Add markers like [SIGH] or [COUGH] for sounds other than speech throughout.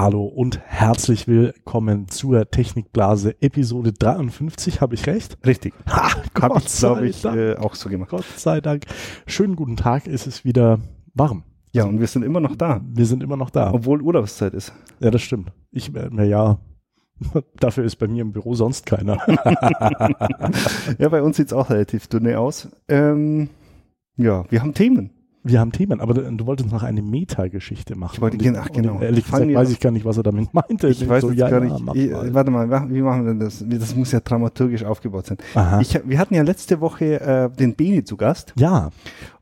Hallo und herzlich willkommen zur Technikblase Episode 53. Habe ich recht? Richtig. Ha, Habe Gott ich, glaube sei ich, Dank. äh, auch so gemacht. Gott sei Dank. Schönen guten Tag. Es ist wieder warm. Ja, und wir sind immer noch da, Wir sind immer noch da. obwohl Urlaubszeit ist. Ja, das stimmt. Ich, äh, na ja, [LAUGHS] dafür ist bei mir im Büro sonst keiner. [LAUGHS] Ja, bei uns sieht's auch relativ dünne aus. Ähm, ja, wir haben Themen. Wir haben Themen, aber du, du wolltest noch eine Meta-Geschichte machen. Ich wollte- Und ach, und genau. Ehrlich Fangen gesagt weiß ich gar nicht, was er damit meinte. Ich weiß so, jetzt ja, gar ja, nicht. mach eh, mal. warte mal, wie machen wir denn das? Das muss ja dramaturgisch aufgebaut sein. Ich, wir hatten ja letzte Woche äh, den Beni zu Gast ja.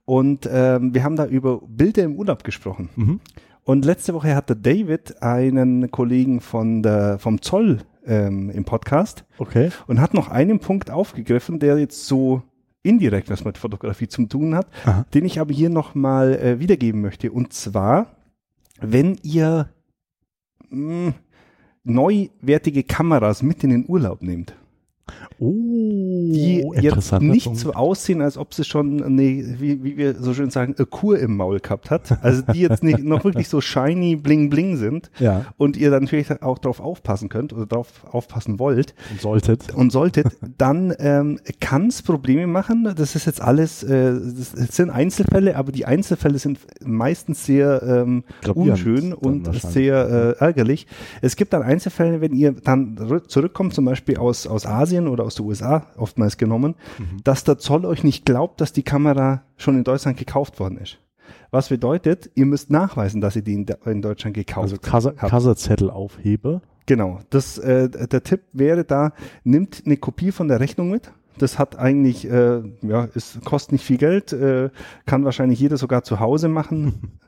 und ähm, wir haben da über Bilder im Urlaub gesprochen. Mhm. Und letzte Woche hatte David einen Kollegen von der, vom Zoll ähm, im Podcast Okay. und hat noch einen Punkt aufgegriffen, der jetzt so indirekt was mit Fotografie zu tun hat, Aha. den ich aber hier nochmal äh, wiedergeben möchte. Und zwar, wenn ihr mh, neuwertige Kameras mit in den Urlaub nehmt, Oh, die jetzt nicht Punkt. so aussehen, als ob sie schon eine, wie, wie wir so schön sagen, eine Kur im Maul gehabt hat. Also die jetzt nicht noch wirklich so shiny bling bling sind [LAUGHS] Ja, und ihr dann natürlich auch darauf aufpassen könnt oder darauf aufpassen wollt, und solltet. und solltet, dann ähm, kann es Probleme machen. Das ist jetzt alles, äh, das sind Einzelfälle, aber die Einzelfälle sind meistens sehr ähm, unschön und sehr äh, ärgerlich. Es gibt dann Einzelfälle, wenn ihr dann rü- zurückkommt, zum Beispiel aus, aus Asien oder aus den USA, oftmals genommen, Mhm. dass der Zoll euch nicht glaubt, dass die Kamera schon in Deutschland gekauft worden ist. Was bedeutet, ihr müsst nachweisen, dass ihr die in, in Deutschland gekauft Also habt. Kassazettel aufhebe. Genau. Das, äh, der Tipp wäre da, nimmt eine Kopie von der Rechnung mit. Das hat eigentlich, äh, ja, es kostet nicht viel Geld, äh, kann wahrscheinlich jeder sogar zu Hause machen. [LAUGHS]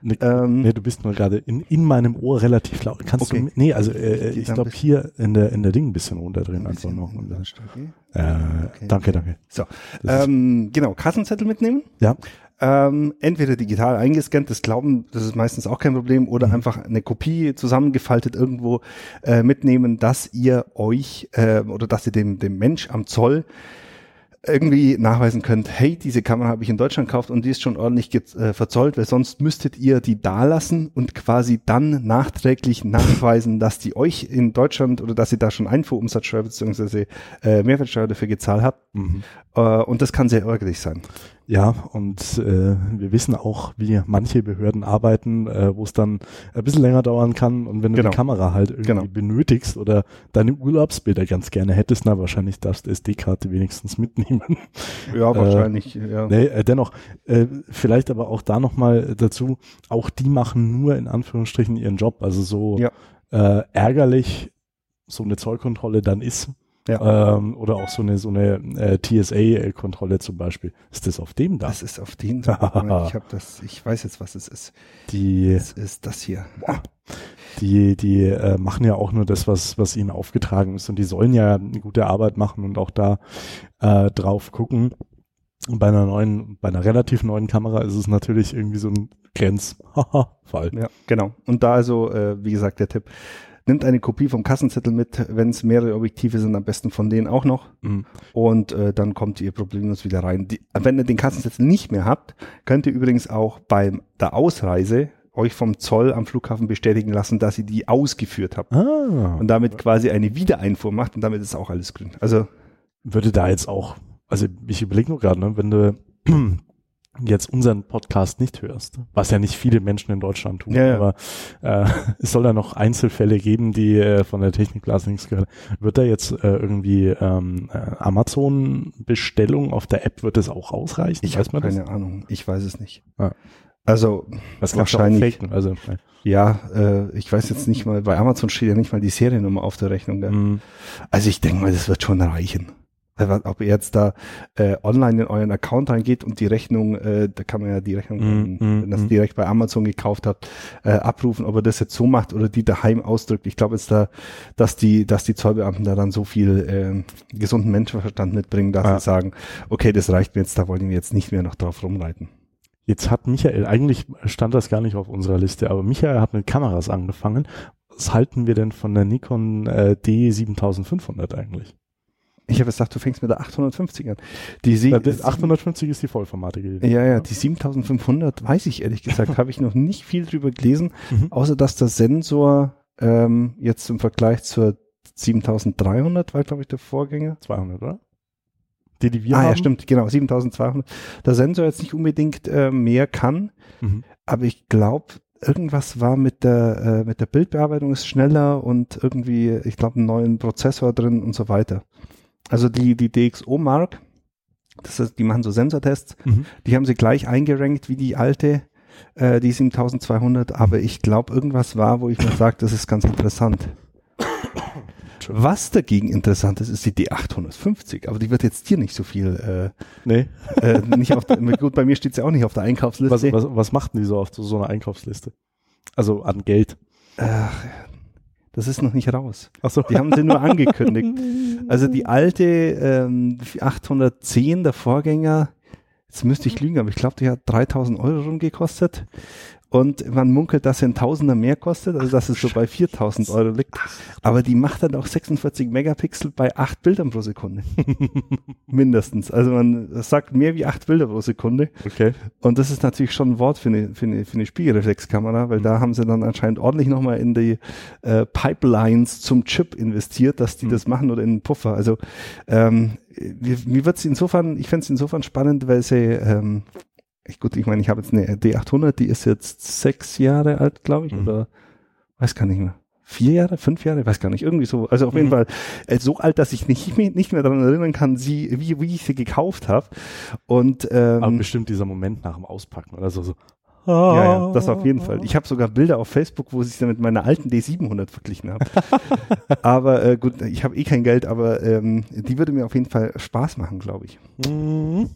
Ne, Ähm, nee, du bist nur gerade in, in meinem Ohr relativ laut. Kannst Okay. du, nee, also äh, ich glaube bisschen- hier in der in der Ding ein bisschen runter drin Ein einfach bisschen noch. Und, Lautstärke. äh, Okay. Danke, danke. So, ähm, genau, Kassenzettel mitnehmen. Ja, Ähm, entweder digital eingescannt, das Glauben, das ist meistens auch kein Problem, Mhm. oder einfach eine Kopie zusammengefaltet irgendwo äh, mitnehmen, dass ihr euch äh, oder dass ihr dem, dem Mensch am Zoll irgendwie nachweisen könnt, hey, diese Kamera habe ich in Deutschland gekauft und die ist schon ordentlich äh, verzollt, weil sonst müsstet ihr die da lassen und quasi dann nachträglich nachweisen, dass die euch in Deutschland oder dass ihr da schon Einfuhrumsatzsteuer bzw. Äh, Mehrwertsteuer dafür gezahlt habt. mhm. Äh, und das kann sehr ärgerlich sein. Ja, und äh, wir wissen auch, wie manche Behörden arbeiten, äh, wo es dann ein bisschen länger dauern kann. Und wenn du Genau. die Kamera halt irgendwie Genau. benötigst oder deine Urlaubsbilder ganz gerne hättest, na wahrscheinlich darfst du SD-Karte wenigstens mitnehmen. Ja, wahrscheinlich. ja. Nee, äh, dennoch, äh, vielleicht aber auch da nochmal dazu, auch die machen nur in Anführungsstrichen ihren Job. Also so Ja. äh, ärgerlich so eine Zollkontrolle dann ist. Ja. Ähm, oder auch so eine so eine äh, TSA-Kontrolle zum Beispiel. Ist das auf dem da? Das ist auf den. ich habe das. Ich weiß jetzt, was es ist. Die, Es ist das hier. die, die äh, machen ja auch nur das, was, was ihnen aufgetragen ist. Und die sollen ja eine gute Arbeit machen und auch da äh, drauf gucken. Und bei einer neuen, bei einer relativ neuen Kamera ist es natürlich irgendwie so ein Grenzfall. Ja, genau. Und da also, äh, wie gesagt, der Tipp. Nimmt eine Kopie vom Kassenzettel mit, wenn es mehrere Objektive sind, am besten von denen auch noch. Mhm. Und äh, dann kommt ihr problemlos wieder rein. Die, wenn ihr den Kassenzettel nicht mehr habt, könnt ihr übrigens auch beim der Ausreise euch vom Zoll am Flughafen bestätigen lassen, dass ihr die ausgeführt habt. Ah, Und damit quasi eine Wiedereinfuhr macht und damit ist auch alles grün. Also würde da jetzt auch, also ich überlege nur gerade, ne, wenn du jetzt unseren Podcast nicht hörst, was ja nicht viele Menschen in Deutschland tun, Ja, ja. aber äh, [LAUGHS] es soll da noch Einzelfälle geben, die äh, von der Technikblase nichts gehört. Wird da jetzt äh, irgendwie ähm, äh, Amazon-Bestellung auf der App, wird das auch ausreichen? ich habe keine Ahnung. Ich weiß es nicht. Ah. Also das? Das wahrscheinlich. also Ja, äh, ich weiß jetzt nicht mal, bei Amazon steht ja nicht mal die Seriennummer auf der Rechnung. Gell? mh, Also ich denke mal, das wird schon reichen. Weil, Ob ihr jetzt da äh, online in euren Account reingeht und die Rechnung, äh, da kann man ja die Rechnung, Mm, ähm, mm, wenn das mm. direkt bei Amazon gekauft habt, äh, abrufen, ob er das jetzt so macht oder die daheim ausdrückt. Ich glaube jetzt da, dass die, dass die Zollbeamten da dann so viel ähm, gesunden Menschenverstand mitbringen, dass Ja. sie sagen, okay, das reicht mir jetzt, da wollen wir jetzt nicht mehr noch drauf rumreiten. Jetzt hat Michael, eigentlich stand das gar nicht auf unserer Liste, aber Michael hat mit Kameras angefangen. Was halten wir denn von der Nikon äh, D7500 eigentlich? Ich habe gesagt, du fängst mit der 850 an. Die Sie das 850 ist die vollformatige. ja, ja, die 7500 weiß ich ehrlich gesagt, [LAUGHS] habe ich noch nicht viel drüber gelesen, Mhm. außer dass der Sensor ähm, jetzt im Vergleich zur 7300 war, glaube ich, der Vorgänger. 200, oder? Die, die wir ah haben. ja, stimmt, genau, 7200. Der Sensor jetzt nicht unbedingt äh, mehr kann, Mhm. aber ich glaube, irgendwas war mit der, äh, mit der Bildbearbeitung ist schneller und irgendwie, ich glaube, einen neuen Prozessor drin und so weiter. Also die, die DxO Mark, das ist, die machen so Sensortests, Mhm. die haben sie gleich eingerankt wie die alte, äh, die 7200, aber ich glaube, irgendwas war, wo ich mir sage, das ist ganz interessant. Was dagegen interessant ist, ist die D850, aber die wird jetzt hier nicht so viel, Nee. äh, äh, nicht auf der, gut, bei mir steht sie auch nicht auf der Einkaufsliste. Was, was, was macht denn die so auf so, so einer Einkaufsliste? Also an Geld. Ach, das ist noch nicht raus. Achso. Die haben sie nur angekündigt. [LAUGHS] Also die alte ähm, 810, der Vorgänger, jetzt müsste ich lügen, aber ich glaube, die hat 3000 Euro rumgekostet. Und man munkelt, dass sie ein Tausender mehr kostet, also dass es so bei 4000 Euro liegt. Aber die macht dann auch 46 Megapixel bei 8 Bildern pro Sekunde. [LAUGHS] Mindestens. Also man sagt mehr wie 8 Bilder pro Sekunde. Okay. Und das ist natürlich schon ein Wort für eine, für eine, für eine Spiegelreflexkamera, weil da haben sie dann anscheinend ordentlich nochmal in die äh, Pipelines zum Chip investiert, dass die Mhm. das machen oder in den Puffer. Also ähm, mir, mir wird es insofern, ich fände es insofern spannend, weil sie, ähm, ich, gut, ich meine, ich habe jetzt eine D800, die ist jetzt sechs Jahre alt, glaube ich, Mhm. oder weiß gar nicht mehr. Vier Jahre, fünf Jahre, weiß gar nicht, irgendwie so. Also auf jeden Mhm. Fall äh, so alt, dass ich nicht, mehr- nicht mehr daran erinnern kann, sie, wie, wie ich sie gekauft habe. Und ähm, Aber bestimmt dieser Moment nach dem Auspacken oder so. so. ja, ja, das auf jeden Fall. Ich habe sogar Bilder auf Facebook, wo ich sie mit meiner alten D700 verglichen habe. [LAUGHS] aber äh, gut, ich habe eh kein Geld, aber ähm, die würde mir auf jeden Fall Spaß machen, glaube ich. Mhm.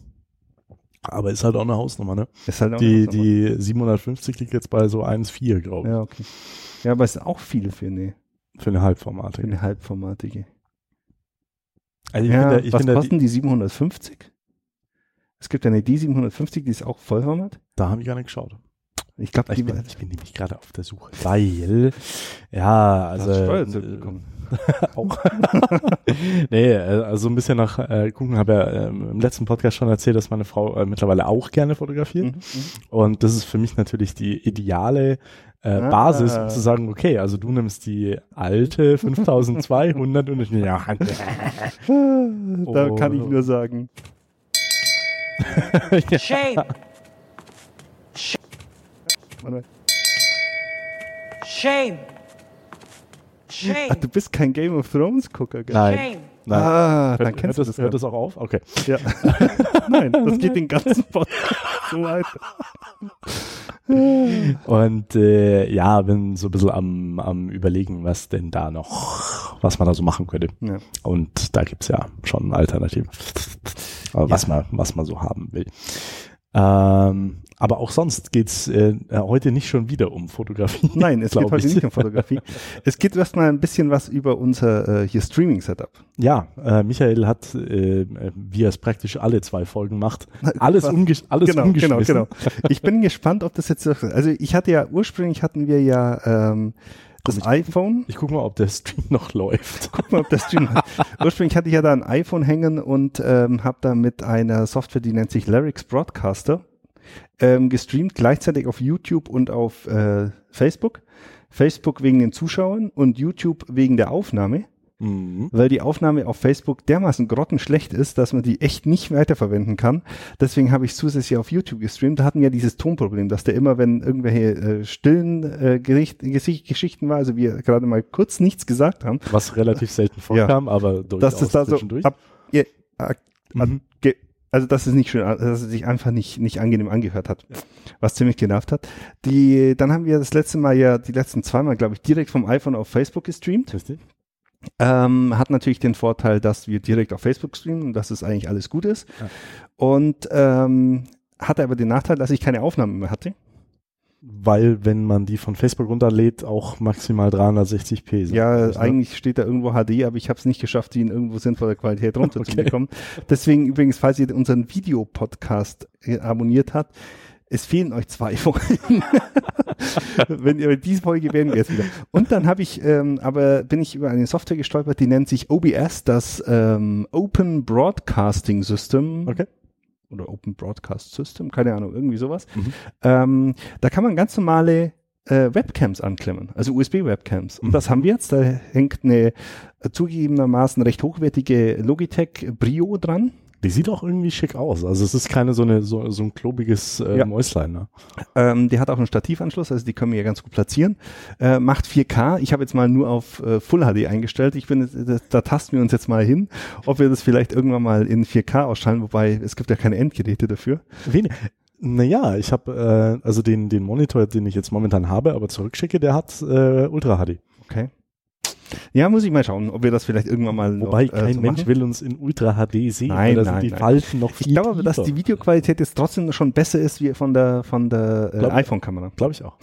Aber ist halt auch eine Hausnummer, ne? Ist halt auch Die, eine Hausnummer. die 750 liegt jetzt bei so 1,4, glaube ich. ja, okay. Ja, aber es ist auch viel für eine, Für eine für Halbformatige. eine halbformatige. Also ich ja, finde, ich was finde die, kosten die 750? Es gibt eine D750, die ist auch Vollformat. da habe ich gar nicht geschaut. Ich glaube, Ich die bin, ich bin nämlich gerade auf der Suche. Weil, ja, also. äh. [LAUGHS] auch. [LAUGHS] nee, äh, also ein bisschen nach äh, gucken, habe ja ähm, im letzten Podcast schon erzählt, dass meine Frau äh, mittlerweile auch gerne fotografiert. Mhm, Und das ist für mich natürlich die ideale äh, Ah. Basis, um zu sagen, okay, also du nimmst die alte [LAUGHS] 5200 und ich, ja, mhm. Da Oh. kann ich nur sagen, Shame. warte. Shame. Shame. Ach, du bist kein Game of Thrones Gucker, gell? nein, Shame. nein. Ah, dann hört, kennst hört, du das, das. hört das auch auf? Okay. Ja. [LAUGHS] Nein, das geht den ganzen Podcast so weiter. Und äh, ja, bin so ein bisschen am, am überlegen, was denn da noch, was man da so machen könnte. Ja. Und da gibt's ja schon Alternativen, Aber was, man, was man so haben will. Ähm, aber auch sonst geht's äh, heute nicht schon wieder um Fotografie. [LAUGHS] Nein, es geht heute ich. nicht um Fotografie. [LAUGHS] Es geht erstmal ein bisschen was über unser äh, hier Streaming-Setup. Ja, äh, Michael hat, äh, wie er es praktisch alle zwei Folgen macht, alles, [LAUGHS] Was? umgesch alles genau, genau, umgeschmissen. genau. Ich bin gespannt, ob das jetzt, also ich hatte ja, ursprünglich hatten wir ja ähm, das ich- iPhone. Ich gucke mal, ob der Stream noch läuft. Guck mal, ob das Stream Ursprünglich hatte ich ja da ein iPhone hängen und ähm, habe da mit einer Software, die nennt sich Lyrics Broadcaster, ähm, gestreamt, gleichzeitig auf YouTube und auf äh, Facebook. Facebook wegen den Zuschauern und YouTube wegen der Aufnahme, Mhm. weil die Aufnahme auf Facebook dermaßen grottenschlecht ist, dass man die echt nicht weiterverwenden kann. Deswegen habe ich zusätzlich auf YouTube gestreamt. Da hatten wir dieses Tonproblem, dass der immer, wenn irgendwelche äh, stillen äh, Gericht, Geschichten war, also wir gerade mal kurz nichts gesagt haben, Was relativ selten vorkam, aber durchaus dass es da so zwischendurch. ab, ja, Mhm. Also dass es nicht schön, dass es sich einfach nicht nicht angenehm angehört hat, was ziemlich genervt hat. Die, dann haben wir das letzte Mal ja die letzten zweimal, glaube ich, direkt vom iPhone auf Facebook gestreamt. Richtig? Ähm, hat natürlich den Vorteil, dass wir direkt auf Facebook streamen und dass es eigentlich alles gut ist. Ja. Und ähm, hatte aber den Nachteil, dass ich keine Aufnahme mehr hatte. Weil, wenn man die von Facebook runterlädt, auch maximal 360p sind. Ja, Ne? eigentlich steht da irgendwo HD, aber ich habe es nicht geschafft, die in irgendwo sinnvoller Qualität [LAUGHS] runterzubekommen. Deswegen übrigens, falls ihr unseren Videopodcast äh, abonniert habt, Es fehlen euch zwei Folgen. [LAUGHS] Wenn ihr diese Folge werden wir jetzt wieder. Und dann habe ich, ähm, aber bin ich über eine Software gestolpert, die nennt sich OBS, das ähm, Open Broadcasting System. Okay. Oder Open Broadcast System, keine Ahnung, irgendwie sowas. Mhm. Ähm, da kann man ganz normale äh, Webcams anklemmen, also USB-Webcams. Und Mhm. das haben wir jetzt. Da hängt eine zugegebenermaßen recht hochwertige Logitech Brio dran. Die sieht auch irgendwie schick aus. Also es ist keine so eine so, so ein klobiges äh, Ja. Mäuslein. Ne? Ähm, die hat auch einen Stativanschluss, also die können wir ja ganz gut platzieren. Äh, macht 4K. Ich habe jetzt mal nur auf äh, Full HD eingestellt. Ich bin, jetzt- da, da tasten wir uns jetzt mal hin, ob wir das vielleicht irgendwann mal in 4K ausschalten, wobei es gibt ja keine Endgeräte dafür. Wen? Naja, ich habe äh, also den den Monitor, den ich jetzt momentan habe, aber zurückschicke, der hat äh, Ultra HD. Okay. Ja, muss ich mal schauen, ob wir das vielleicht irgendwann mal noch, Wobei äh, kein so Mensch machen. will uns in Ultra HD sehen. Nein, da sind die nein. Falten noch viel Ich glaube aber, dass die Videoqualität jetzt trotzdem schon besser ist wie von der von der äh, iPhone-Kamera. Glaube ich auch.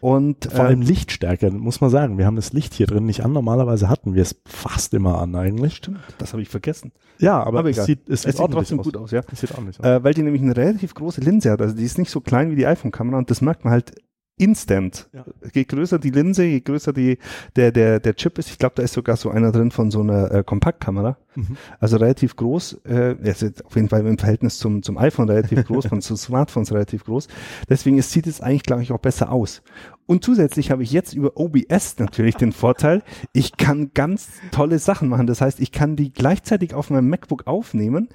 Und Vor äh, allem Lichtstärke, muss man sagen. Wir haben das Licht hier drin nicht an. Normalerweise hatten wir es fast immer an eigentlich. stimmt, das habe ich vergessen. Ja, aber, Aber es egal. sieht, es Es sieht trotzdem aus. gut aus, ja. Es sieht ordentlich aus. Äh, weil die nämlich eine relativ große Linse hat. Also die ist nicht so klein wie die iPhone-Kamera und das merkt man halt instant. Ja. Je größer die Linse, je größer die, der, der, der Chip ist, ich glaube, da ist sogar so einer drin von so einer äh, Kompaktkamera. Mhm. Also relativ groß, äh, jetzt auf jeden Fall im Verhältnis zum, zum iPhone relativ groß, [LAUGHS] von zu Smartphones relativ groß. Deswegen ist, sieht es eigentlich, glaube ich, auch besser aus. Und zusätzlich habe ich jetzt über OBS natürlich den Vorteil, ich kann ganz tolle Sachen machen. Das heißt, ich kann die gleichzeitig auf meinem MacBook aufnehmen,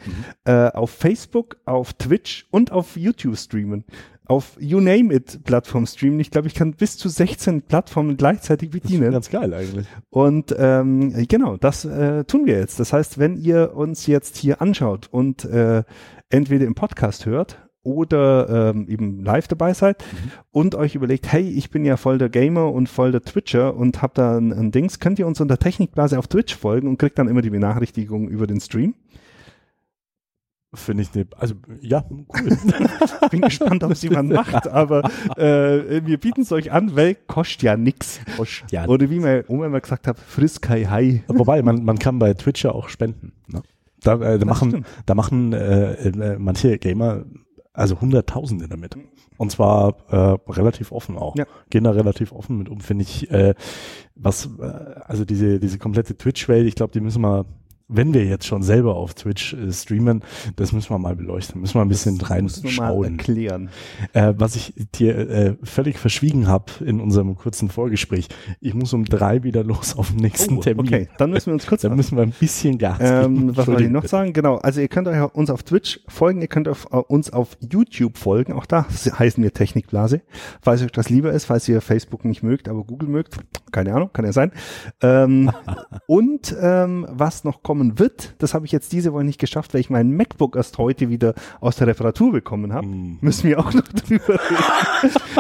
äh, auf Facebook, auf Twitch und auf YouTube streamen. Auf You Name It Plattform streamen. Ich glaube, ich kann bis zu 16 Plattformen gleichzeitig Das ist bedienen. ganz geil eigentlich. Und ähm, genau, das äh, tun wir jetzt. Das heißt, wenn ihr uns jetzt hier anschaut und äh, entweder im Podcast hört oder ähm, eben live dabei seid und euch überlegt, hey, ich bin ja voll der Gamer und voll der Twitcher und hab da ein, ein Dings, könnt ihr uns unter Technikblase auf Twitch folgen und kriegt dann immer die Benachrichtigung über den Stream. Finde ich ne, also ja, cool. Bin gespannt, ob es jemand macht, aber äh, wir bieten es euch an, weil kostet ja nix. ja. Oder wie meine Oma immer gesagt hat, friss kein Hai. Wobei, man, man kann bei Twitch ja auch spenden. Ne? Da, äh, da machen, stimmt. da machen äh, äh, manche Gamer also Hunderttausende damit. Und zwar äh, relativ offen auch. Ja. Gehen da relativ offen mit um, finde ich. Äh, was, äh, also diese, diese komplette Twitch-Welt, ich glaube, die müssen wir, wenn wir jetzt schon selber auf Twitch äh, streamen, das müssen wir mal beleuchten. Müssen wir ein bisschen Muss nur mal reinschauen. erklären. Äh, was ich dir äh, völlig verschwiegen habe in unserem kurzen Vorgespräch. Ich muss um drei wieder los auf den nächsten Termin. Oh, Okay, dann müssen wir uns kurz Da müssen wir ein bisschen Gas geben. Ähm, was wollte ich noch sagen? Genau, also ihr könnt euch uns auf Twitch folgen, ihr könnt auf, auf uns auf YouTube folgen, auch da heißen wir Technikblase. Falls euch das lieber ist, falls ihr Facebook nicht mögt, aber Google mögt, keine Ahnung, kann ja sein. Ähm, [LAUGHS] und ähm, was noch kommen wird, das habe ich jetzt diese Woche nicht geschafft, weil ich mein MacBook erst heute wieder aus der Reparatur bekommen habe. Mm. Müssen wir auch noch [LAUGHS] drüber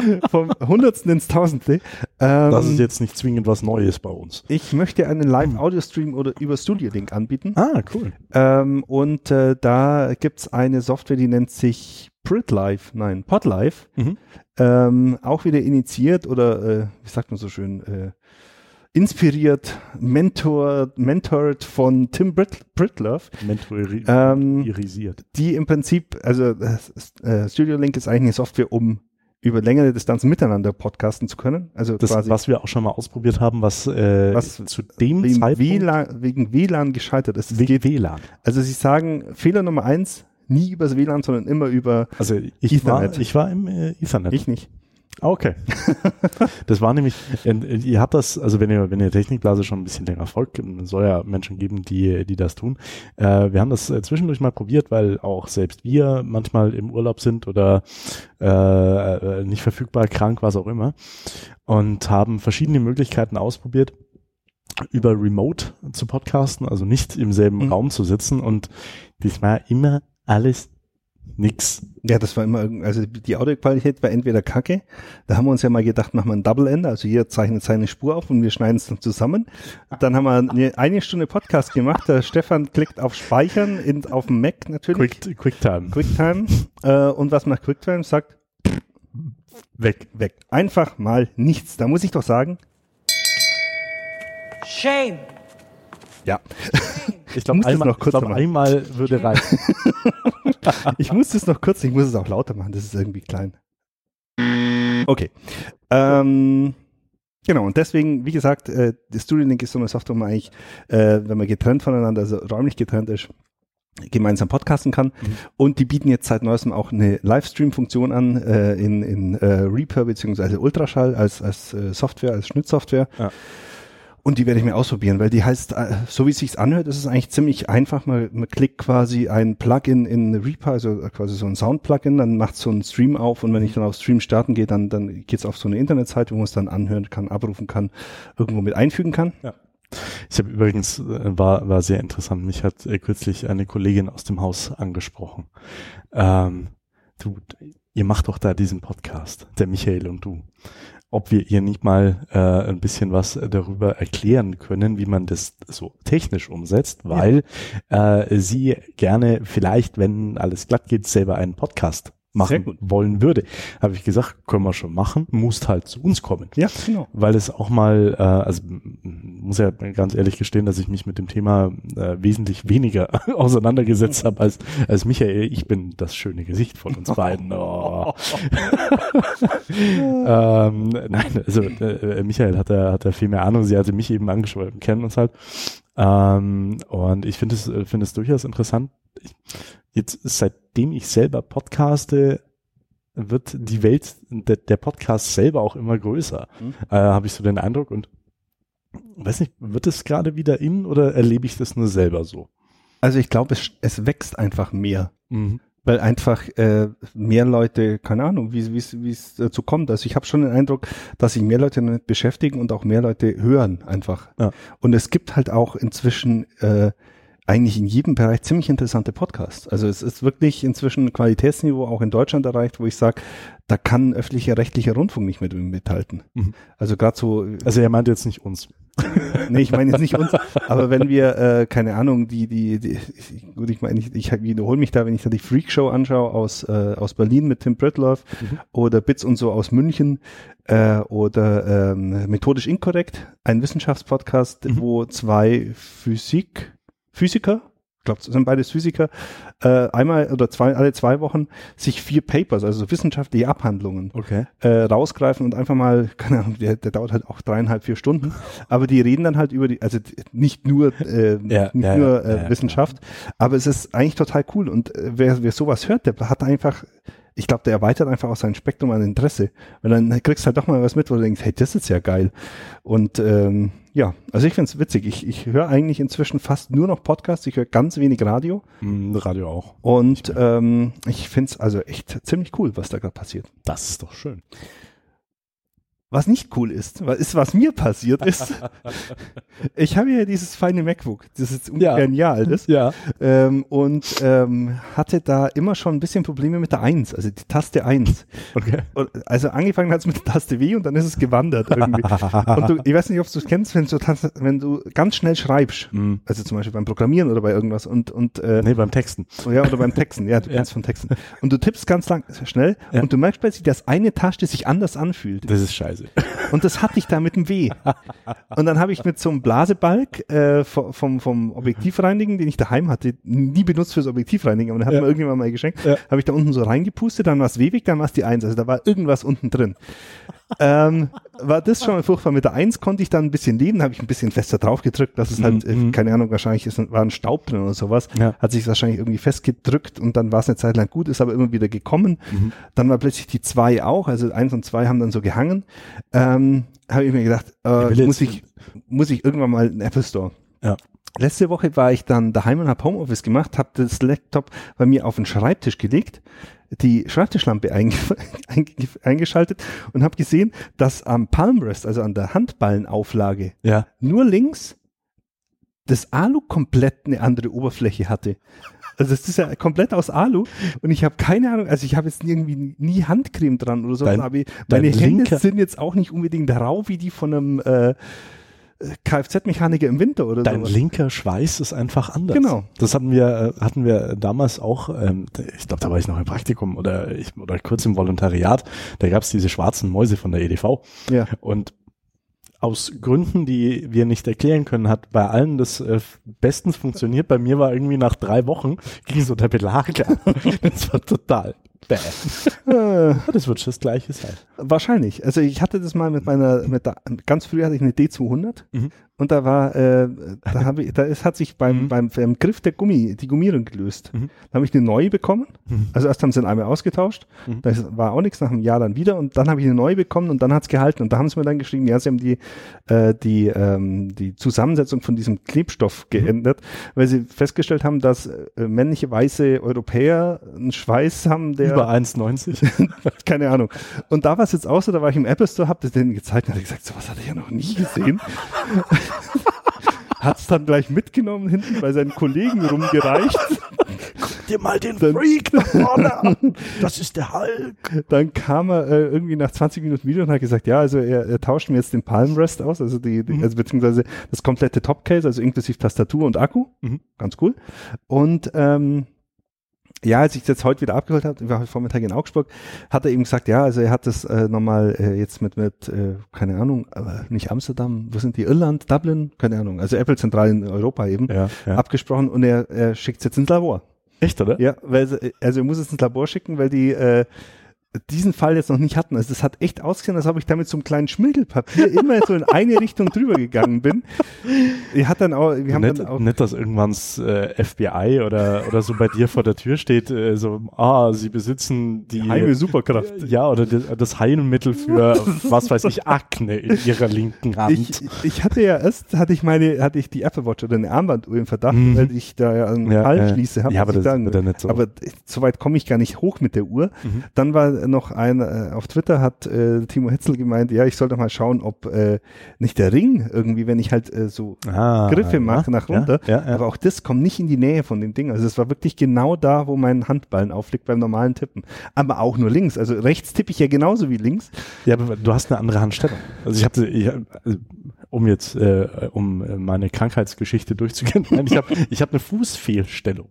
reden. Vom Hundertsten ins Tausendste. Ähm, Das ist jetzt nicht zwingend was Neues bei uns. ich möchte einen Live-Audio-Stream oder über Studio Link anbieten. Ah, cool. Ähm, und äh, da gibt's eine Software, die nennt sich PritLife, nein, PodLife. Mhm. Ähm, auch wieder initiiert oder, äh, wie sagt man so schön, äh, inspiriert, mentor, mentored von Tim Brit Britlove, Mentorisiert. Ähm, die im Prinzip, also äh, Studio Link ist eigentlich eine Software, um über längere Distanzen miteinander podcasten zu können. Also das, quasi was wir auch schon mal ausprobiert haben, was, äh, Was zu dem wegen Zeitpunkt WLAN, wegen WLAN gescheitert ist. Wegen geht, WLAN. also sie sagen, Fehler Nummer eins, nie übers WLAN, sondern immer über Also ich war, Ethernet. ich war im äh, Ethernet. ich nicht. Ah, Okay. [LAUGHS] das war nämlich, äh, ihr habt das, also wenn ihr, wenn ihr Technikblase schon ein bisschen länger folgt, es soll ja Menschen geben, die, die das tun. Äh, wir haben das äh, zwischendurch mal probiert, weil auch selbst wir manchmal im Urlaub sind oder äh, äh, nicht verfügbar, krank, was auch immer. Und haben verschiedene Möglichkeiten ausprobiert über Remote zu podcasten, also nicht im selben Mhm. Raum zu sitzen und das war immer alles nix. Ja, das war immer, also die Audioqualität war entweder kacke, da haben wir uns ja mal gedacht, machen wir ein Double Ender, also jeder zeichnet seine Spur auf und wir schneiden es dann zusammen. Dann haben wir eine, eine Stunde Podcast gemacht, der Stefan klickt auf Speichern in, auf dem Mac natürlich, Quick, QuickTime. QuickTime, äh, und was macht QuickTime? Sagt, Weg. weg. Einfach mal nichts. Da muss ich doch sagen, Shame. ja, Ich glaube, einmal, glaub, einmal würde [LAUGHS] reichen. ich muss das noch kurz, ich muss es auch lauter machen, das ist irgendwie klein. Okay. Ähm, genau, und deswegen, wie gesagt, äh, das Studio Link ist so eine Software, wo man eigentlich, äh, wenn man getrennt voneinander, also räumlich getrennt ist, gemeinsam podcasten kann. Mhm. Und die bieten jetzt seit neuestem auch eine Livestream-Funktion an äh, in, in äh, Reaper beziehungsweise Ultraschall als, als äh, Software, als Schnittsoftware. Ja. Und die werde ich mir ausprobieren, weil die heißt, äh, so wie es sich anhört, ist es eigentlich ziemlich einfach. Man, man klickt quasi ein Plugin in Reaper, also quasi so ein Sound-Plugin, dann macht so einen Stream auf und wenn ich dann auf Stream starten gehe, dann, dann geht's auf so eine Internetseite, wo man es dann anhören kann, abrufen kann, irgendwo mit einfügen kann. Ich habe übrigens, äh, war, war sehr interessant, mich hat äh, kürzlich eine Kollegin aus dem Haus angesprochen. Ähm, du, ihr macht doch da diesen Podcast, der Michael und du. Ob wir ihr nicht mal äh, ein bisschen was darüber erklären können, wie man das so technisch umsetzt, weil äh, sie gerne vielleicht, wenn alles glatt geht, selber einen Podcast machen wollen würde. Habe ich gesagt, können wir schon machen, musst halt zu uns kommen Ja, genau. weil es auch mal, äh, also muss ja ganz ehrlich gestehen, dass ich mich mit dem Thema äh, wesentlich weniger [LAUGHS] auseinandergesetzt habe als, als Michael. Ich bin das schöne Gesicht von uns beiden. [LAUGHS] Oh. [LAUGHS] ähm, nein, also äh, Michael hat da, hat da viel mehr Ahnung. Sie hatte mich eben wir kennen uns halt. Ähm, und ich finde es, äh, finde es durchaus interessant. Ich, jetzt, seitdem ich selber podcaste, wird die Welt der, der Podcast selber auch immer größer, Mhm. äh, habe ich so den Eindruck. Und weiß nicht, wird es gerade wieder in oder erlebe ich das nur selber so? Also ich glaube, es, es wächst einfach mehr. Mhm. weil einfach äh, mehr Leute, keine Ahnung, wie wie es wie es dazu kommt. Also ich habe schon den Eindruck, dass sich mehr Leute damit beschäftigen und auch mehr Leute hören einfach. Ja. Und es gibt halt auch inzwischen äh, eigentlich in jedem Bereich ziemlich interessante Podcasts. Also es ist wirklich inzwischen Qualitätsniveau auch in Deutschland erreicht, wo ich sage, da kann öffentlicher rechtlicher Rundfunk nicht mehr mithalten. Mhm. Also gerade so Also er meint jetzt nicht uns. nee, ich meine jetzt nicht uns, aber wenn wir, äh, keine Ahnung, die, die, die gut, ich meine, ich, ich wiederhole mich da, wenn ich da die Freak Show anschaue aus, äh, aus Berlin mit Tim Britloff Mhm. oder Bits und so aus München äh, oder ähm, Methodisch Inkorrekt, ein Wissenschaftspodcast, Mhm. wo zwei Physik, Physiker, ich glaube, sind beides Physiker, äh, einmal oder zwei, alle zwei Wochen sich vier Papers, also wissenschaftliche Abhandlungen, Okay. äh, rausgreifen und einfach mal, [LAUGHS] keine Ahnung, der, der dauert halt auch dreieinhalb, vier Stunden, aber die reden dann halt über die, also nicht nur, äh, Ja, nicht ja, nur ja, äh, Wissenschaft, aber es ist eigentlich total cool. Und äh, wer, wer sowas hört, der hat einfach, ich glaube, der erweitert einfach auch sein Spektrum an Interesse, weil dann kriegst du halt doch mal was mit, wo du denkst, hey, das ist ja geil. Und ähm, ja, also ich find's witzig, ich, ich höre eigentlich inzwischen fast nur noch Podcasts, ich höre ganz wenig Radio Mhm, Radio auch. und ähm, ich find's also echt ziemlich cool, was da gerade passiert. Das ist doch schön. Was nicht cool ist, was ist, was mir passiert ist, [LAUGHS] ich habe ja dieses feine MacBook, das ist ungefähr Ja. ein Jahr alt ist, Ja. ähm, und ähm, hatte da immer schon ein bisschen Probleme mit der Eins, also die Taste Eins. Okay. Und, also angefangen hat es mit der Taste W und dann ist es gewandert irgendwie. [LAUGHS] und du, ich weiß nicht, ob du es kennst, wenn du, wenn du ganz schnell schreibst, Mhm. also zum Beispiel beim Programmieren oder bei irgendwas und, und äh, Nee, beim Texten. ja, oder beim Texten, ja, du [LAUGHS] Ja. kennst von Texten. Und du tippst ganz lang, schnell Ja. und du merkst plötzlich, dass eine Taste sich anders anfühlt. Das ist scheiße. [LAUGHS] Und das hatte ich da mit dem W. Und dann habe ich mit so einem Blasebalg äh, vom, vom, Objektivreinigen, den ich daheim hatte, nie benutzt fürs Objektivreinigen, aber den hat Ja. mir irgendjemand mal geschenkt, Ja. habe ich da unten so reingepustet, dann war es W weg, dann war es die Eins. Also da war irgendwas unten drin. Ähm, war das schon mal furchtbar. Mit der Eins konnte ich dann ein bisschen leben, habe ich ein bisschen fester drauf gedrückt, dass es halt, äh, Mhm. keine Ahnung, wahrscheinlich ist, war ein Staub drin oder sowas. Ja. Hat sich wahrscheinlich irgendwie festgedrückt und dann war es eine Zeit lang gut, ist aber immer wieder gekommen. Mhm. Dann war plötzlich die zwei auch, also eins und zwei haben dann so gehangen. Ähm, habe ich mir gedacht, äh, jetzt- muss ich, muss ich irgendwann mal einen Apple Store. Ja. Letzte Woche war ich dann daheim und habe Homeoffice gemacht, habe das Laptop bei mir auf den Schreibtisch gelegt, die Schreibtischlampe einge [LAUGHS] einge eingeschaltet und habe gesehen, dass am Palmrest, also an der Handballenauflage, Ja. nur links das Alu komplett eine andere Oberfläche hatte. Also es ist ja komplett aus Alu und ich habe keine Ahnung, also ich habe jetzt irgendwie nie Handcreme dran oder so, aber meine Hände sind jetzt auch nicht unbedingt rau wie die von einem äh, Kfz-Mechaniker im Winter oder Dein so. linker Schweiß ist einfach anders. Genau. Das hatten wir, äh, hatten wir damals auch, ähm, ich glaube, da war ich noch im Praktikum oder ich, oder kurz im Volontariat. Da gab es diese schwarzen Mäuse von der EDV. Ja. Und aus Gründen, die wir nicht erklären können, hat bei allen das äh, bestens funktioniert. Bei mir war irgendwie nach drei Wochen ging so der Belag ab. [LAUGHS] Das war total Bäh. Äh, Das wird schon das gleiche sein. wahrscheinlich. Also ich hatte das mal mit meiner, mit der, ganz früh hatte ich eine D200 Mhm. Und da war, äh, da habe ich, da ist, hat sich beim, Mhm. beim, beim Griff der Gummi, die Gummierung gelöst. Mhm. Da habe ich eine neue bekommen. Mhm. Also erst haben sie einmal ausgetauscht, Mhm. das war auch nichts, nach einem Jahr dann wieder und dann habe ich eine neue bekommen und dann hat's gehalten und da haben sie mir dann geschrieben, ja, sie haben die, äh, die, ähm, die Zusammensetzung von diesem Klebstoff geändert, weil sie festgestellt haben, dass äh, männliche weiße Europäer einen Schweiß haben, der Über 1,90. [LAUGHS] keine Ahnung. Und da war es jetzt auch so, da war ich im Apple Store, hab das denen gezeigt und hab gesagt, sowas hatte ich ja noch nie gesehen. [LAUGHS] [LAUGHS] Hat's dann gleich mitgenommen, hinten bei seinen Kollegen rumgereicht. dir mal den Dann- Freak da vorne an. [LAUGHS] Das ist der Hulk. Dann kam er äh, irgendwie nach 20 Minuten wieder und hat gesagt, ja, also er, er tauscht mir jetzt den Palm Rest aus, also die, die also beziehungsweise das komplette Topcase, also inklusive Tastatur und Akku. Mhm. Ganz cool. Und ähm, ja, als ich jetzt heute wieder abgeholt habe, ich war heute Vormittag in Augsburg, hat er eben gesagt, ja, also er hat das äh, nochmal äh, jetzt mit, mit äh, keine Ahnung, aber nicht Amsterdam, wo sind die, Irland, Dublin, keine Ahnung, also Apple zentral in Europa eben, Ja, ja. abgesprochen und er, er schickt es jetzt ins Labor. Echt, oder? Ja, weil also er muss es ins Labor schicken, weil die äh, diesen Fall jetzt noch nicht hatten. Also das hat echt ausgesehen, als ob ich da mit so einem kleinen Schmirgelpapier immer so in eine [LAUGHS] Richtung drüber gegangen bin. Er hat dann auch, wir haben Nicht, dann auch, nicht, dass irgendwann das äh, FBI oder, oder so bei dir vor der Tür steht, äh, so, ah, sie besitzen die Heime Superkraft. Ja, oder die, das Heilmittel für, [LAUGHS] was weiß ich, Akne in ihrer linken Hand. Ich, ich hatte ja erst, hatte ich meine, hatte ich die Apple Watch oder eine Armbanduhr im Verdacht, Mhm. weil ich da ja einen Ja, Fall äh, schließe. hab, ja, aber das sagen. wird ja nicht so. Aber so weit komme ich gar nicht hoch mit der Uhr. Mhm. Dann war noch ein, äh, auf Twitter hat äh, Timo Hetzel gemeint, ja, ich soll doch mal schauen, ob äh, nicht der Ring irgendwie, wenn ich halt äh, so ah, Griffe ja, mache nach runter. Ja, ja. Aber auch das kommt nicht in die Nähe von dem Ding. Also es war wirklich genau da, wo mein Handballen aufliegt beim normalen Tippen. Aber auch nur links. Also rechts tippe ich ja genauso wie links. Ja, aber du hast eine andere Handstellung. Also ich habe, also, um jetzt, äh, um äh, meine Krankheitsgeschichte durchzugehen, [LAUGHS] nein, ich habe ich hab eine Fußfehlstellung.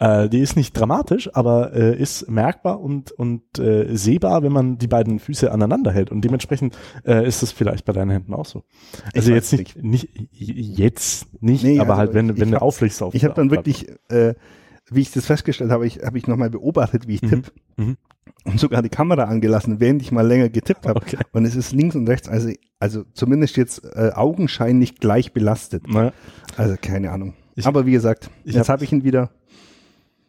Äh, die ist nicht dramatisch, aber äh, ist merkbar und, und äh, sehbar, wenn man die beiden Füße aneinander hält. Und dementsprechend äh, ist es vielleicht bei deinen Händen auch so. Also jetzt nicht, nicht, jetzt nicht, Nee, aber also halt, wenn, wenn du auflegst auf Ich habe dann wirklich, äh, wie ich das festgestellt habe, ich, habe ich nochmal beobachtet, wie ich Mhm. tippe. Mhm. Und sogar die Kamera angelassen, während ich mal länger getippt habe. Okay. Und es ist links und rechts, also, also zumindest jetzt äh, augenscheinlich gleich belastet. Naja, Also keine Ahnung. Ich- Aber wie gesagt, jetzt hab- habe ich ihn wieder.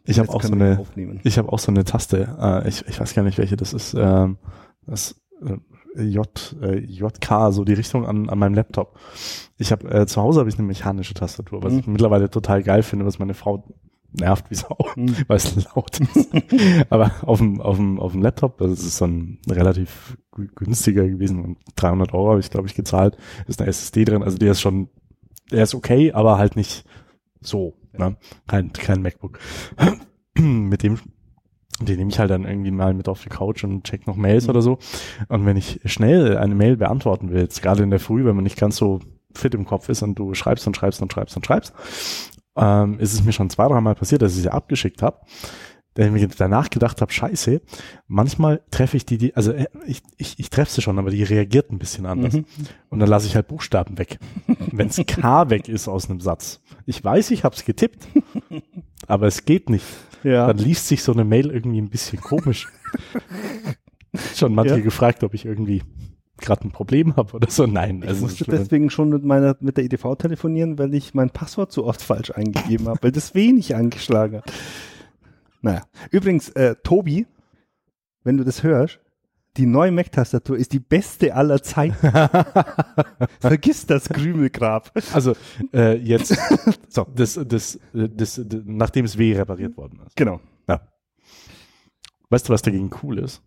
ich habe auch so eine. Ich habe auch so eine Taste. Äh, ich, ich weiß gar nicht, welche das ist. Ähm, das äh, J, äh, JK, so die Richtung an, an meinem Laptop. Ich habe äh, zu Hause habe ich eine mechanische Tastatur, was Mhm. ich mittlerweile total geil finde, was meine Frau nervt wie Sau, [LAUGHS] Mhm. weil es laut ist. [LAUGHS] Aber auf dem, auf dem, auf dem Laptop, das ist so ein relativ gü- günstiger gewesen, 300 Euro habe ich glaube ich gezahlt, ist eine SSD drin, also der ist schon, der ist okay, aber halt nicht so, ne? kein, kein MacBook. [CLEARS THROAT] Mit dem den nehme ich halt dann irgendwie mal mit auf die Couch und check noch Mails Mhm. oder so. Und wenn ich schnell eine Mail beantworten will, jetzt gerade in der Früh, wenn man nicht ganz so fit im Kopf ist und du schreibst und schreibst und schreibst und schreibst, ähm, ist es mir schon zwei, dreimal passiert, dass ich sie abgeschickt habe. Da ich mir danach gedacht habe, scheiße, manchmal treffe ich die, die also äh, ich, ich, ich treffe sie schon, aber die reagiert ein bisschen anders. Mhm. Und dann lasse ich halt Buchstaben weg. Wenn's [LAUGHS] K weg ist aus einem Satz. Ich weiß, ich habe es getippt, aber es geht nicht Ja. dann liest sich so eine Mail irgendwie ein bisschen komisch. [LAUGHS] Schon manche Ja. gefragt, ob ich irgendwie gerade ein Problem habe oder so. Nein, Ich also musste es ist- deswegen schon mit meiner mit der EDV telefonieren, weil ich mein Passwort zu oft falsch eingegeben habe, weil das wenig angeschlagen hat. Naja. Übrigens, äh, Tobi, wenn du das hörst, die neue Mac-Tastatur ist die beste aller Zeiten. [LAUGHS] Vergiss das Krümelgrab. also äh, jetzt, [LAUGHS] so, das, das, das, das, nachdem es W repariert worden ist. Genau. Weißt du, was dagegen cool ist?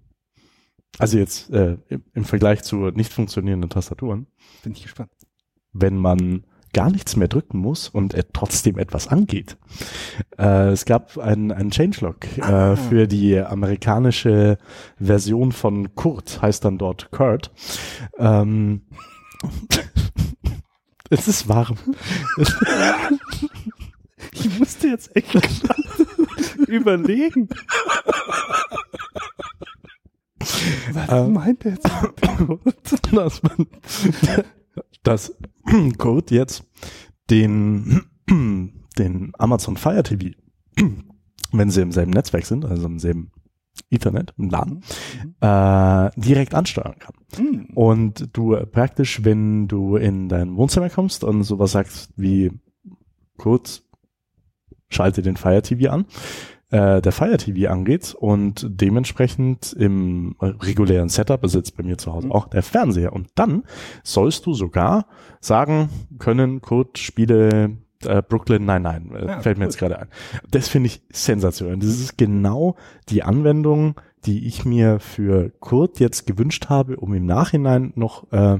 Also jetzt äh, im, Vergleich zu nicht funktionierenden Tastaturen, Bin ich gespannt. wenn man gar nichts mehr drücken muss und er trotzdem etwas angeht. Äh, es gab einen, einen Changelog Ah. äh, für die amerikanische Version von Kurt, heißt dann dort Kurt. Ähm, [LAUGHS] es ist warm. Ich musste jetzt echt [LAUGHS] überlegen. [LAUGHS] Was Ähm. meint er jetzt? dass man, dass Kurt jetzt den, [CLEARS THROAT] den Amazon Fire TV, [CLEARS THROAT] wenn sie im selben Netzwerk sind, also im selben Ethernet, im LAN, äh, direkt ansteuern kann. Hm. Und du äh, praktisch, wenn du in dein Wohnzimmer kommst und sowas sagst wie kurz, schalte den Fire TV an, äh, der Fire TV angeht und dementsprechend im regulären Setup ist jetzt bei mir zu Hause Mhm. auch der Fernseher. Und dann sollst du sogar sagen können, Kurt, spiele äh, Brooklyn, nein, nein, äh, Ja, fällt mir cool. jetzt gerade ein. Das finde ich sensationell. Das ist genau die Anwendung, die ich mir für Kurt jetzt gewünscht habe, um im Nachhinein noch äh,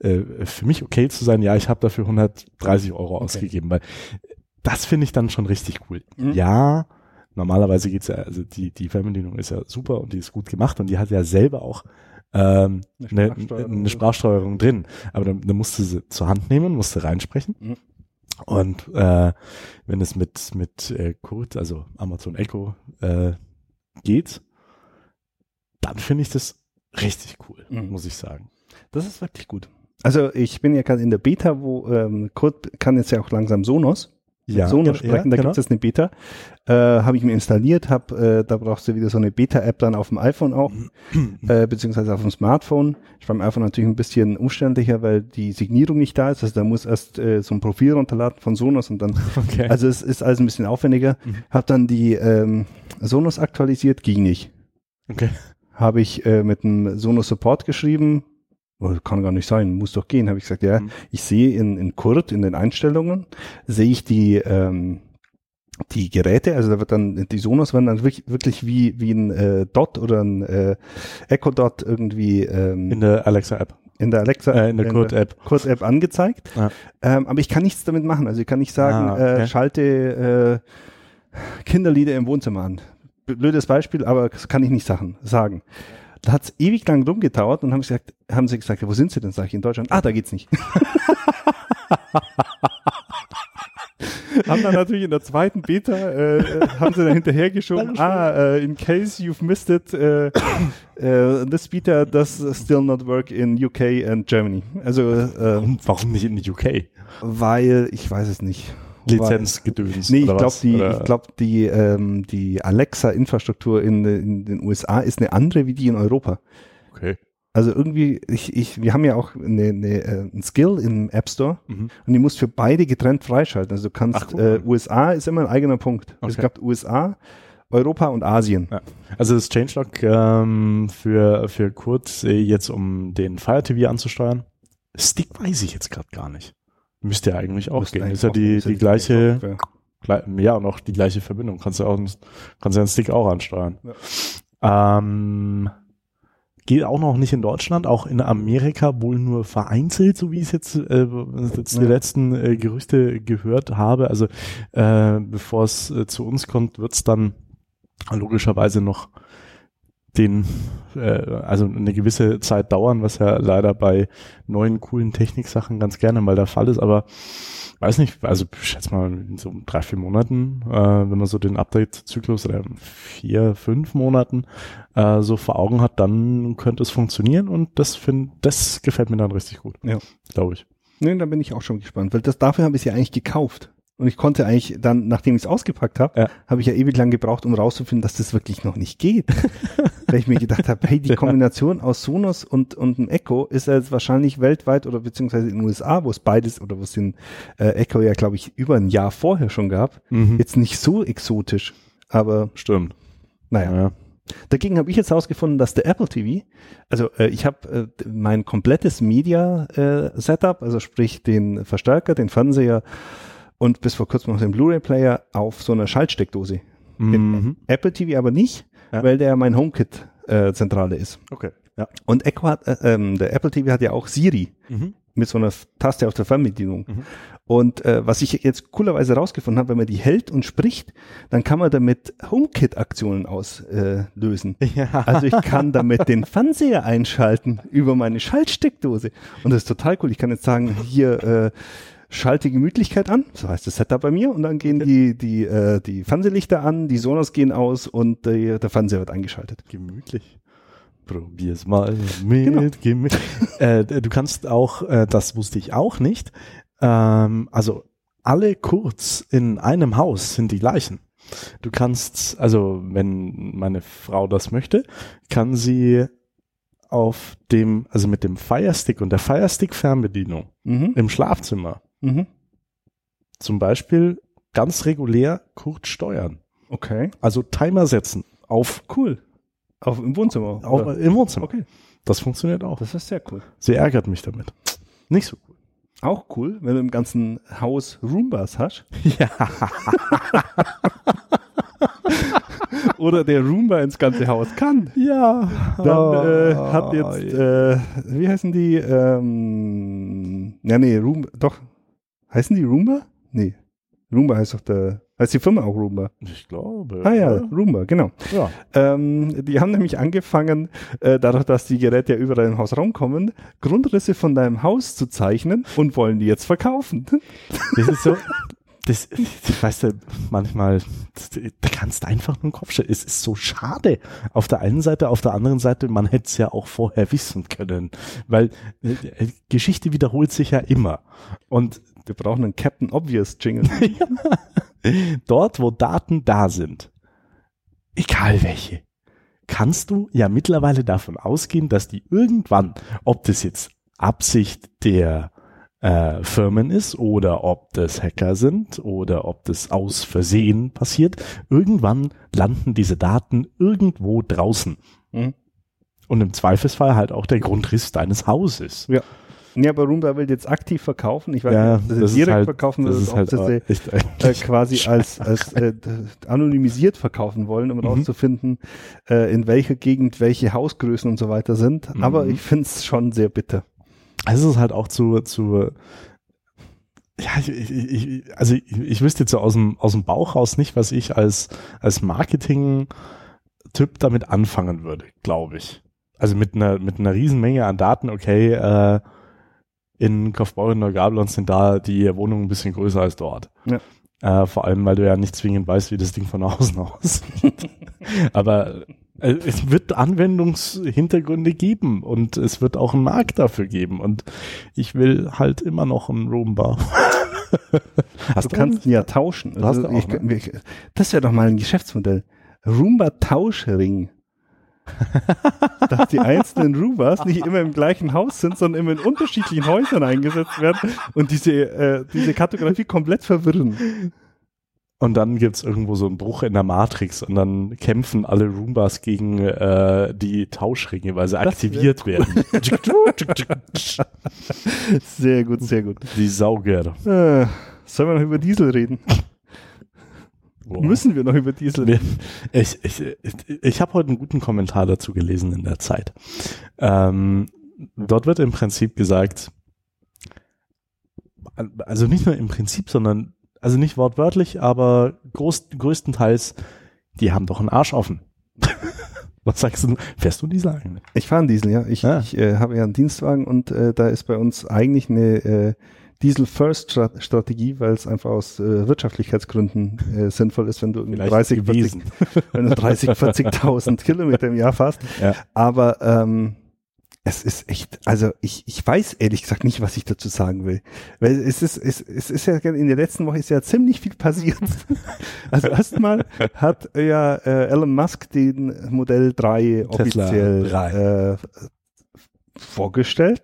äh, für mich okay zu sein. Ja, ich habe dafür 130 Euro ausgegeben, weil das finde ich dann schon richtig cool. Mhm. Ja, normalerweise geht's ja, also die, die Fernbedienung ist ja super und die ist gut gemacht und die hat ja selber auch ähm, Eine eine, Sprachsteuerung. eine Sprachsteuerung drin. Aber dann, dann musst du sie zur Hand nehmen, musst du reinsprechen. Mhm. Und äh, wenn es mit, mit äh, Kurt, also Amazon Echo, äh, geht, dann finde ich das richtig cool, Mhm. muss ich sagen. Das ist wirklich gut. Also ich bin ja gerade in der Beta, wo ähm, Kurt kann jetzt ja auch langsam Sonos. Mit Sonos ja, sprechen, da genau. gibt es jetzt eine Beta. Äh, habe ich mir installiert, hab, äh, da brauchst du wieder so eine Beta-App dann auf dem iPhone auch, [CLEARS THROAT] äh, beziehungsweise auf dem Smartphone. Ist beim iPhone natürlich ein bisschen umständlicher, weil die Signierung nicht da ist. Also da muss erst äh, so ein Profil runterladen von Sonos und dann, [LAUGHS] Okay. also es ist alles ein bisschen aufwendiger. Mhm. Hab dann die ähm, Sonos aktualisiert, ging nicht. okay. Habe ich äh, mit dem Sonos Support geschrieben, oh, kann gar nicht sein, muss doch gehen. Habe ich gesagt, ja, Mhm. ich sehe in, in Kurt, in den Einstellungen, sehe ich die, ähm, die Geräte, also da wird dann, die Sonos werden dann wirklich, wirklich wie, wie ein äh, Dot oder ein äh, Echo Dot irgendwie ähm, In der Alexa-App, in der Alexa, äh, in der Kurt-App. Kurt-App angezeigt. Ja. Ähm, aber ich kann nichts damit machen. Also ich kann nicht sagen, Ah, okay. äh, schalte äh, Kinderlieder im Wohnzimmer an. Blödes Beispiel, aber das kann ich nicht sagen. sagen. Da hat es ewig lang rumgedauert und haben, sie gesagt, haben sie gesagt, wo sind sie denn? Sag ich, in Deutschland. Ah, da geht's nicht. [LAUGHS] haben dann natürlich in der zweiten Beta, äh, äh, haben sie dann hinterhergeschoben, ah, äh, in case you've missed it, äh, äh, this beta does still not work in UK and Germany. Also, Warum, warum nicht in die UK? weil, ich weiß es nicht. Lizenzgedöns. Nee, ich glaube, die, Oder- ich glaub, die, ähm, die Alexa-Infrastruktur in, in den USA ist eine andere wie die in Europa. Okay. Also irgendwie, ich, ich, wir haben ja auch eine, eine, äh, ein Skill im App Store Mhm. und die musst für beide getrennt freischalten. Also du kannst, Ach, cool. äh, USA ist immer ein eigener Punkt. Es Okay. gab USA, Europa und Asien. Ja. Also das Changelog ähm, für, für Kurt äh, jetzt, um den Fire TV anzusteuern. Stick weiß ich jetzt gerade gar nicht. Müsste ja eigentlich auch Müsste gehen. eigentlich Ist ja die, ja die gleiche, Software. Gle- ja, und auch die gleiche Verbindung. Kannst du auch, kannst du den Stick auch ansteuern. Ähm, geht auch noch nicht in Deutschland, auch in Amerika wohl nur vereinzelt, so wie ich es jetzt, äh, jetzt die Ja. letzten äh, Gerüchte gehört habe. Also äh, bevor es äh, zu uns kommt, wird es dann logischerweise noch den, äh, also eine gewisse Zeit dauern, was ja leider bei neuen coolen Techniksachen ganz gerne mal der Fall ist, aber weiß nicht, also schätze mal in so drei, vier Monaten, äh, wenn man so den Update-Zyklus oder vier, fünf Monaten äh, so vor Augen hat, dann könnte es funktionieren und das find, das gefällt mir dann richtig gut. Ja. Glaube ich. Nee, da bin ich auch schon gespannt, weil das dafür habe ich ja eigentlich gekauft. Und ich konnte eigentlich dann, nachdem ich es ausgepackt habe, Ja. habe ich ja ewig lang gebraucht, um rauszufinden, dass das wirklich noch nicht geht. [LAUGHS] Weil ich mir gedacht habe, hey, die Kombination aus Sonos und, und einem Echo ist jetzt wahrscheinlich weltweit oder beziehungsweise in den USA, wo es beides oder wo es den äh, Echo ja, glaube ich, über ein Jahr vorher schon gab, Mhm. jetzt nicht so exotisch. Aber Stimmt. naja. Ja. Dagegen habe ich jetzt herausgefunden, dass der Apple TV, also äh, ich habe äh, mein komplettes Media-Setup, also sprich den Verstärker, den Fernseher und bis vor kurzem noch den Blu-ray-Player auf so einer Schaltsteckdose. Mhm. Apple TV aber nicht, Ja. weil der mein HomeKit-Zentrale ist. Okay. Ja. Und Echo hat, äh, ähm, der Apple TV hat ja auch Siri Mhm. mit so einer Taste auf der Fernbedienung. Mhm. Und äh, was ich jetzt coolerweise rausgefunden habe, wenn man die hält und spricht, dann kann man damit HomeKit-Aktionen auslösen. Äh. [LAUGHS] Ja. Also ich kann damit den Fernseher einschalten über meine Schaltsteckdose. Und das ist total cool. Ich kann jetzt sagen, hier äh, schalte Gemütlichkeit an, so heißt das Setup bei mir, und dann gehen die, die, äh, die Fernsehlichter an, die Sonos gehen aus und äh, der Fernseher wird eingeschaltet. Gemütlich. Probier's mal mit Genau. Gemü [LAUGHS] äh, Du kannst auch, äh, das wusste ich auch nicht, ähm, also alle Kurz in einem Haus sind die gleichen. Du kannst, also wenn meine Frau das möchte, kann sie auf dem, also mit dem Firestick und der Firestick-Fernbedienung Mhm. im Schlafzimmer Mhm. zum Beispiel ganz regulär kurz steuern. Okay. Also Timer setzen auf, Cool. Auf, Im Wohnzimmer. auf oder? im Wohnzimmer. Okay. Das funktioniert auch. Das ist sehr cool. Sie ärgert mich damit. Nicht so cool. Auch cool, wenn du im ganzen Haus Roombas hast. [LAUGHS] Ja. [LAUGHS] Oder der Roomba ins ganze Haus kann. Ja. Dann äh, Ah, hat jetzt, äh, wie heißen die? Ähm, ja, nee, Roomba, doch. Heißen die Roomba? Nee. Roomba heißt doch der, heißt die Firma auch Roomba. ich glaube. Ah ja, Roomba, genau. ja. Ähm, die haben nämlich angefangen, äh, dadurch, dass die Geräte ja überall im Hausraum kommen, Grundrisse von deinem Haus zu zeichnen und wollen die jetzt verkaufen. Das ist so, das, weißt du, manchmal, da kannst du einfach nur den Kopf stellen. Es ist so schade. Auf der einen Seite, auf der anderen Seite, man hätte es ja auch vorher wissen können. Weil äh, Geschichte wiederholt sich ja immer. Und Wir brauchen einen Captain Obvious Jingle. [LAUGHS] dort, wo Daten da sind, egal welche, kannst du ja mittlerweile davon ausgehen, dass die irgendwann, ob das jetzt Absicht der äh, Firmen ist oder ob das Hacker sind oder ob das aus Versehen passiert, irgendwann landen diese Daten irgendwo draußen. Mhm. Und im Zweifelsfall halt auch der Grundriss deines Hauses. Ja, aber Roomba will jetzt aktiv verkaufen. Ich weiß Ja, nicht, ob sie das direkt halt- verkaufen Das ist ob halt sie sie, echt äh, [LAUGHS] quasi als, als äh, anonymisiert verkaufen wollen, um Mhm. rauszufinden, äh, in welcher Gegend welche Hausgrößen und so weiter sind. Mhm. Aber ich finde es schon sehr bitter. Es ist halt auch zu, zu ja, ich, ich, ich, also ich, ich wüsste jetzt so aus dem, aus dem Bauch raus nicht, was ich als, als Marketing-Typ damit anfangen würde, glaube ich. Also mit einer, mit einer riesen Menge an Daten, okay, äh, in Kaufbeuren Neugablon sind da die Wohnungen ein bisschen größer als dort. Ja. Äh, vor allem, weil du ja nicht zwingend weißt, wie das Ding von außen [LAUGHS] aussieht. Aber äh, es wird Anwendungshintergründe geben und es wird auch einen Markt dafür geben und ich will halt immer noch einen Roomba. [LAUGHS] Hast Du kannst ihn ja tauschen. Also ich, ne? ich, das wäre doch mal ein Geschäftsmodell. Roomba Tauschring. [LAUGHS] dass die einzelnen Roombas nicht immer im gleichen Haus sind, sondern immer in unterschiedlichen Häusern eingesetzt werden und diese, äh, diese Kartografie komplett verwirren. Und dann gibt's irgendwo so einen Bruch in der Matrix und dann kämpfen alle Roombas gegen äh, die Tauschringe, weil sie wär aktiviert werden. [LAUGHS] Sehr gut, sehr gut. die Sauger. Äh, sollen wir noch über Diesel reden? Wow. Müssen wir noch über Diesel reden? Ich, ich, ich, ich habe heute einen guten Kommentar dazu gelesen in der Zeit. Ähm, dort wird im Prinzip gesagt, also nicht nur im Prinzip, sondern, also nicht wortwörtlich, aber groß, größtenteils, die haben doch einen Arsch offen. [LAUGHS] Was sagst du? Fährst du Diesel eigentlich? Ich fahre einen Diesel, ja. Ich, Ah. ich äh, habe ja einen Dienstwagen und äh, da ist bei uns eigentlich eine äh, Diesel-First-Strategie, weil es einfach aus äh, Wirtschaftlichkeitsgründen äh, sinnvoll ist, wenn du irgendwie 30, 40, wenn du 30, 40.000 Kilometer im Jahr fährst. Ja. Aber ähm, es ist echt, also ich, ich weiß ehrlich gesagt nicht, was ich dazu sagen will. Weil es ist, es, es ist ja in der letzten Woche ist ja ziemlich viel passiert. [LAUGHS] Also erstmal hat ja äh, Elon Musk den Modell 3 Tesla offiziell 3. Äh, vorgestellt,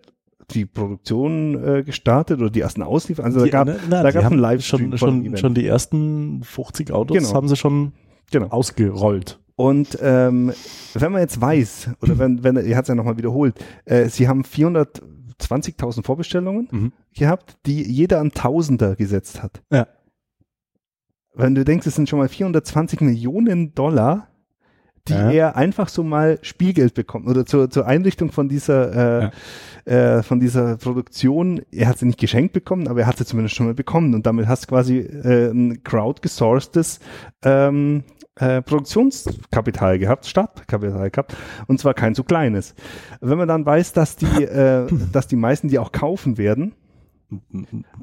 die Produktion äh, gestartet oder die ersten Auslieferungen. Also da gab ne, da die gab's haben einen Livestream schon, schon, schon die ersten 50 Autos Genau. haben sie schon genau. ausgerollt. Und ähm, wenn man jetzt weiß, oder wenn, wenn er hat es ja nochmal wiederholt, äh, sie haben 420.000 Vorbestellungen Mhm. gehabt, die jeder an Tausender gesetzt hat. Ja. Wenn du denkst, es sind schon mal 420 Millionen Dollar, die Ja. er einfach so mal Spielgeld bekommt oder zur, zur Einrichtung von dieser äh, äh, von dieser Produktion. Er hat sie nicht geschenkt bekommen, aber er hat sie zumindest schon mal bekommen und damit hast du quasi äh, ein crowdgesourcedes ähm, äh, Produktionskapital gehabt, Startkapital gehabt und zwar kein so kleines. Wenn man dann weiß, dass die, äh, [LAUGHS] dass die meisten die auch kaufen werden,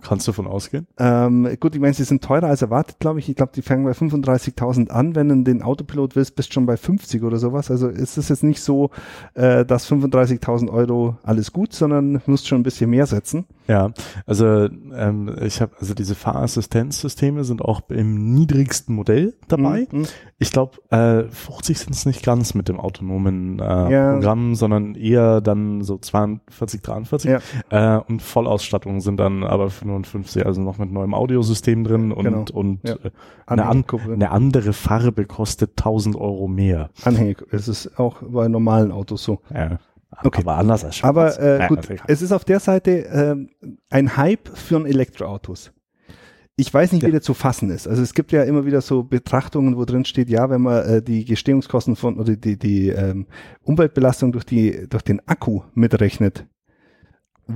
Kannst du davon ausgehen? ähm, gut, ich meine, sie sind teurer als erwartet, glaube ich. Ich glaube, die fangen bei 35.000 an. Wenn du den Autopilot willst, bist du schon bei 50 oder sowas. Also ist es jetzt nicht so, äh, dass 35.000 Euro alles gut, sondern musst schon ein bisschen mehr setzen. Ja, also ähm, ich habe also diese Fahrassistenzsysteme sind auch im niedrigsten Modell dabei. Mhm. Ich glaube, äh, 50 sind es nicht ganz mit dem autonomen äh, Ja. Programm, sondern eher dann so 42, 43. Ja. Äh, und Vollausstattung sind dann aber 55, also noch mit neuem Audiosystem drin und, Genau. und Ja. äh, eine, an, eine andere Farbe kostet 1000 Euro mehr. Anhängig. Es ist auch bei normalen Autos so. Ja. Okay. Aber anders als schwarz. Aber äh, gut, es ist auf der Seite ähm, ein Hype für Elektroautos. Ich weiß nicht, wie Ja. der zu fassen ist. Also es gibt ja immer wieder so Betrachtungen, wo drin steht, ja, wenn man äh, die Gestehungskosten von oder die, die ähm, Umweltbelastung durch die durch den Akku mitrechnet,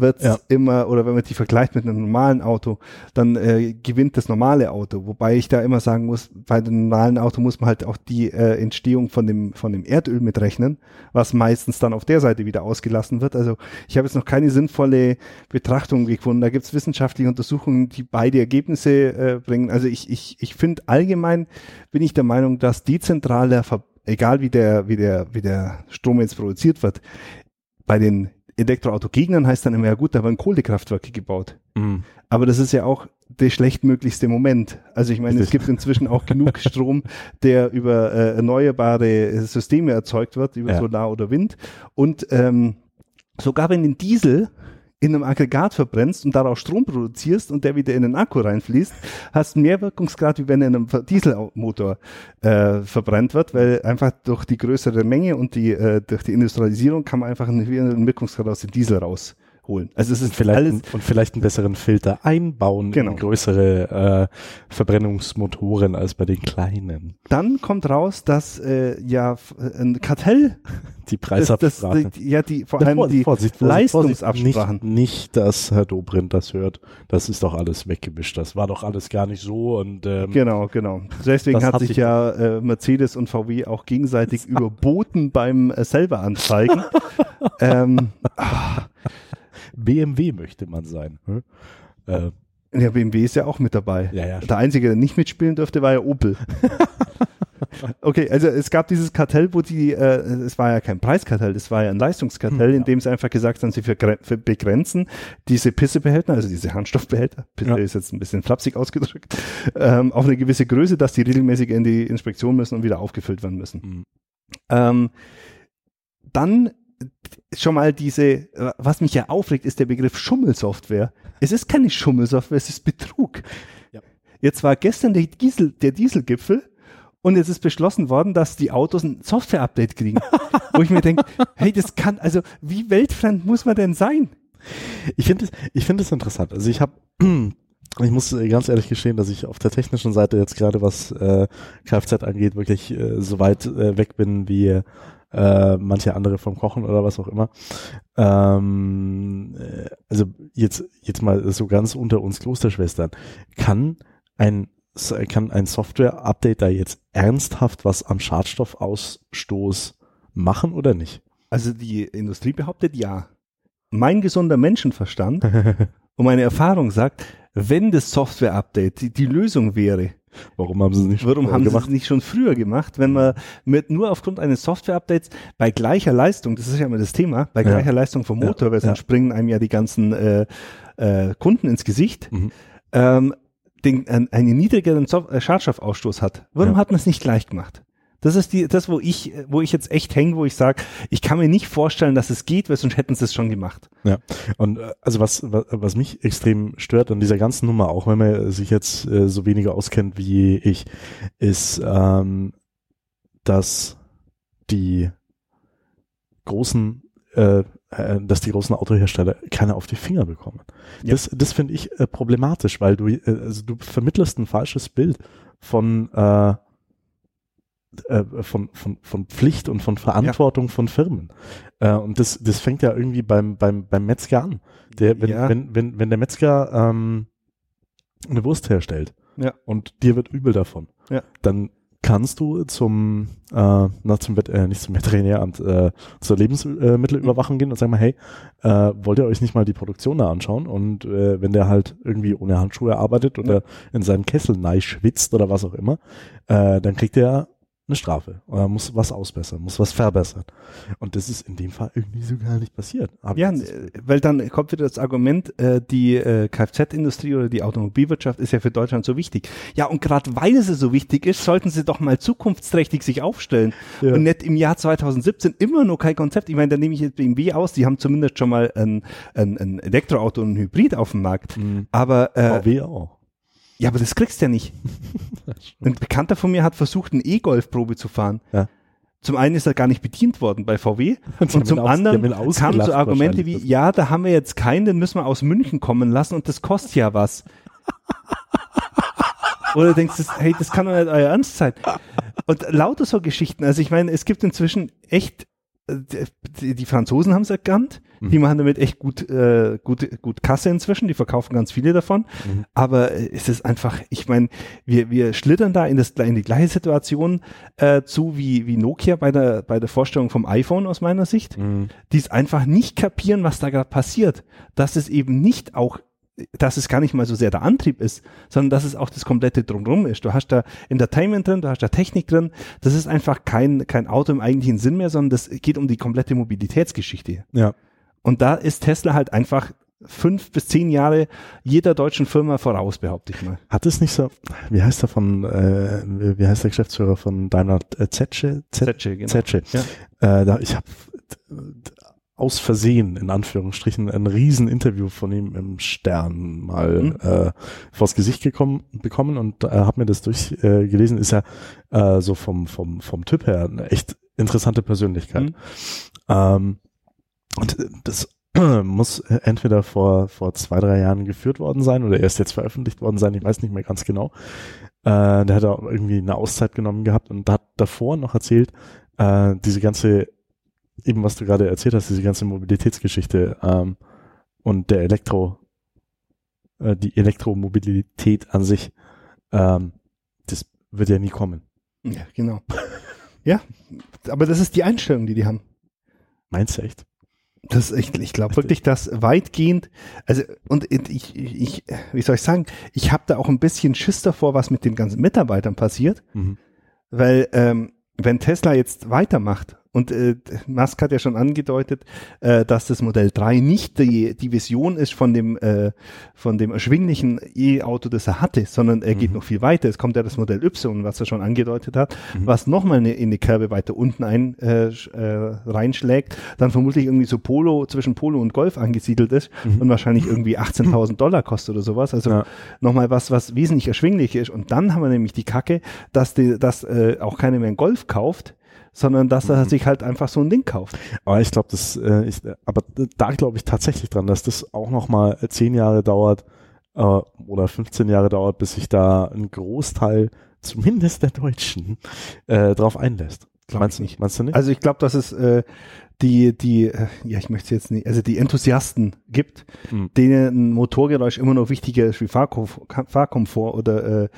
wird Ja. immer, oder wenn man die vergleicht mit einem normalen Auto, dann äh, gewinnt das normale Auto. Wobei ich da immer sagen muss, bei dem normalen Auto muss man halt auch die äh, Entstehung von dem, von dem Erdöl mitrechnen, was meistens dann auf der Seite wieder ausgelassen wird. Also ich habe jetzt noch keine sinnvolle Betrachtung gefunden. Da gibt es wissenschaftliche Untersuchungen, die beide Ergebnisse äh, bringen. Also ich, ich, ich finde allgemein bin ich der Meinung, dass dezentraler, Ver egal wie der, wie der, wie der Strom jetzt produziert wird, bei den Elektroauto-Gegnern heißt dann immer, ja gut, da werden Kohlekraftwerke gebaut. Mhm. Aber das ist ja auch der schlechtmöglichste Moment. Also ich meine, es gibt inzwischen auch genug [LAUGHS] Strom, der über äh, erneuerbare Systeme erzeugt wird, über Ja. Solar oder Wind. Und ähm, sogar wenn den Diesel in einem Aggregat verbrennst und daraus Strom produzierst und der wieder in den Akku reinfließt, hast mehr Wirkungsgrad, wie wenn in einem Dieselmotor äh, verbrennt wird, weil einfach durch die größere Menge und die äh, durch die Industrialisierung kann man einfach einen höheren Wirkungsgrad aus dem Diesel rausholen. Also es ist vielleicht alles und vielleicht einen besseren Filter einbauen Genau. in größere äh, Verbrennungsmotoren als bei den kleinen. dann kommt raus, dass äh, ja f- ein Kartell, [LAUGHS] Die das, das, Preisabsprache. die, ja die vor Ja, allem Vor- die Vorsicht, Vorsicht. Leistungsabsprachen. Nicht, nicht, dass Herr Dobrindt das hört. Das ist doch alles weggemischt. Das war doch alles gar nicht so und ähm, Genau, genau. Deswegen Das hat hat sich sich- ja äh, Mercedes und VW auch gegenseitig überboten beim äh, selber anzeigen. [LAUGHS] ähm, [LAUGHS] BMW möchte man sein. hm? Äh, ja, BMW ist ja auch mit dabei. ja, ja. Der einzige, der nicht mitspielen durfte, war ja Opel. [LAUGHS] okay, also es gab dieses Kartell, wo die, äh, es war ja kein Preiskartell, das war ja ein Leistungskartell, Hm, in ja. dem sie einfach gesagt haben, sie vergre- ver- begrenzen diese Pissebehälter, also diese Handstoffbehälter, Pisse ist jetzt ein bisschen flapsig ausgedrückt, ähm, auf eine gewisse Größe, dass die regelmäßig in die Inspektion müssen und wieder aufgefüllt werden müssen. Mhm. Ähm, dann schon mal diese, äh, was mich ja aufregt, ist der Begriff Schummelsoftware. Es ist keine Schummelsoftware, es ist Betrug. Ja. Jetzt war gestern der, Diesel, der Dieselgipfel und jetzt ist beschlossen worden, dass die Autos ein Software-Update kriegen. wo ich mir denke, [LAUGHS] hey, das kann, also wie weltfremd muss man denn sein? Ich finde es ich finde es interessant. Also ich habe [CLEARS THROAT] ich muss äh, ganz ehrlich gestehen, dass ich auf der technischen Seite jetzt gerade was äh, Kfz angeht, wirklich äh, so weit äh, weg bin wie äh, manche andere vom Kochen oder was auch immer. Ähm, äh, also jetzt jetzt mal so ganz unter uns Klosterschwestern. Kann ein kann ein Software-Update da jetzt ernsthaft was am Schadstoffausstoß machen oder nicht? Also die Industrie behauptet ja. Mein gesunder Menschenverstand [LAUGHS] und meine Erfahrung sagt, wenn das Software-Update die, die Lösung wäre, Warum haben sie es nicht Warum schon haben sie gemacht? es nicht schon früher gemacht, wenn man mit nur aufgrund eines Software-Updates bei gleicher Leistung, das ist ja immer das Thema, bei Ja. gleicher Leistung vom Ja. Motor, weil sonst Ja. springen einem ja die ganzen äh, äh, Kunden ins Gesicht, Mhm. ähm, den, ein, einen niedrigeren äh, Schadstoffausstoß hat. Warum Ja. hat man es nicht gleich gemacht? Das ist die, das, wo ich, wo ich jetzt echt hänge, wo ich sage, ich kann mir nicht vorstellen, dass es geht, weil sonst hätten sie es schon gemacht. Ja, und äh, also was, was, was mich extrem stört an dieser ganzen Nummer, auch wenn man sich jetzt äh, so weniger auskennt wie ich, ist, ähm, dass die großen, äh, äh, dass die großen Autohersteller keine auf die Finger bekommen. Ja. Das, das finde ich äh, problematisch, weil du, äh, also du vermittelst ein falsches Bild von äh, äh, von, von, von Pflicht und von Verantwortung von Firmen. Äh, und das, das fängt ja irgendwie beim, beim, beim Metzger an. Der, wenn, Ja. wenn, wenn, wenn der Metzger ähm, eine Wurst herstellt Ja. und dir wird übel davon, Ja. dann kannst du zum, äh, na, zum äh, nicht zum Veterinäramt, äh, zur Lebensmittelüberwachung gehen und sagen mal, hey, äh, wollt ihr euch nicht mal die Produktion da anschauen? Und äh, wenn der halt irgendwie ohne Handschuhe arbeitet oder in seinen Kessel nein schwitzt oder was auch immer, äh, dann kriegt er eine Strafe oder muss was ausbessern, muss was verbessern. Und das ist in dem Fall irgendwie so gar nicht passiert. Hab Ja, äh, weil dann kommt wieder das Argument, äh, die äh, Kfz-Industrie oder die Automobilwirtschaft ist ja für Deutschland so wichtig. Ja, und gerade weil sie so wichtig ist, sollten sie doch mal zukunftsträchtig sich aufstellen Ja. und nicht im Jahr 2017 immer noch kein Konzept. Ich meine, da nehme ich jetzt BMW aus, die haben zumindest schon mal ein, ein, ein Elektroauto und ein Hybrid auf dem Markt. Mhm. Aber äh, VW auch. Ja, aber das kriegst du ja nicht. [LAUGHS] Ein Bekannter von mir hat versucht, eine E-Golf-Probe zu fahren. Ja. Zum einen ist er gar nicht bedient worden bei VW [LAUGHS] Und zum aus- anderen kamen so Argumente wie, ja, da haben wir jetzt keinen, den müssen wir aus München kommen lassen und das kostet ja was. [LAUGHS] Oder du denkst, das, hey, das kann doch nicht euer Ernst sein. Und lauter so Geschichten. Also ich meine, es gibt inzwischen echt, die, die Franzosen haben es erkannt, Mhm. die machen damit echt gut, äh, gut, gut Kasse inzwischen, die verkaufen ganz viele davon. Mhm. Aber äh, es ist einfach, ich meine, wir, wir schlittern da in, das, in die gleiche Situation äh, zu wie, wie Nokia bei der, bei der Vorstellung vom iPhone aus meiner Sicht Mhm. die es einfach nicht kapieren, was da gerade passiert. Dass es eben nicht auch, dass es gar nicht mal so sehr der Antrieb ist, sondern dass es auch das komplette Drumherum ist. Du hast da Entertainment drin, du hast da Technik drin. Das ist einfach kein, kein Auto im eigentlichen Sinn mehr, sondern das geht um die komplette Mobilitätsgeschichte. Ja. Und da ist Tesla halt einfach fünf bis zehn Jahre jeder deutschen Firma voraus, behaupte ich mal. Hat es nicht so, wie heißt der von, äh, wie heißt der Geschäftsführer von Daimler? Äh, Zetsche? Z- Zetsche, genau. Zetsche. Ja. Äh, da, ich habe aus Versehen, in Anführungsstrichen, ein Rieseninterview von ihm im Stern mal Mhm. äh, vors Gesicht gekommen, bekommen und äh, habe mir das durchgelesen. Äh, gelesen. ist ja äh, so vom, vom, vom Typ her eine echt interessante Persönlichkeit. Mhm. Ähm, und äh, das [CLEARS THROAT] muss entweder vor, vor zwei, drei Jahren geführt worden sein oder erst jetzt veröffentlicht worden sein, ich weiß nicht mehr ganz genau. Äh, der hat auch irgendwie eine Auszeit genommen gehabt und hat davor noch erzählt, äh, diese ganze, eben was du gerade erzählt hast, diese ganze Mobilitätsgeschichte ähm, und der Elektro, äh, die Elektromobilität an sich, ähm, das wird ja nie kommen. Ja, genau. [LAUGHS] ja, aber das ist die Einstellung, die die haben. Meinst du echt? Das, ich ich glaube wirklich, dass weitgehend, also und ich, ich, wie soll ich sagen, ich habe da auch ein bisschen Schiss davor, was mit den ganzen Mitarbeitern passiert, Mhm. weil ähm, wenn Tesla jetzt weitermacht und äh, Musk hat ja schon angedeutet, äh, dass das Modell 3 nicht die, die Vision ist von dem äh, von dem erschwinglichen E-Auto, das er hatte, sondern er geht Mhm. noch viel weiter. Es kommt ja das Modell Y, was er schon angedeutet hat, Mhm. was nochmal eine, in die Kerbe weiter unten ein, äh, äh, reinschlägt, dann vermutlich irgendwie so Polo, zwischen Polo und Golf angesiedelt ist Mhm. und wahrscheinlich irgendwie 18.000 Dollar kostet oder sowas. Also Ja. nochmal was, was wesentlich erschwinglicher ist. Und dann haben wir nämlich die Kacke, dass, die, dass äh, auch keiner mehr einen Golf kauft, sondern dass er Mhm. sich halt einfach so ein Ding kauft. Aber ich glaube, das, äh, ich, aber da glaube ich tatsächlich dran, dass das auch noch mal zehn Jahre dauert äh, oder 15 Jahre dauert, bis sich da ein Großteil, [LAUGHS] zumindest der Deutschen, äh, drauf einlässt. Glaub meinst du nicht. Meinst du nicht? Also ich glaube, dass es äh, die, die, äh, ja, ich möchte es jetzt nicht, also die Enthusiasten gibt, Mhm. denen ein Motorgeräusch immer noch wichtiger ist wie Fahrkomfort, Fahrkomfort oder äh,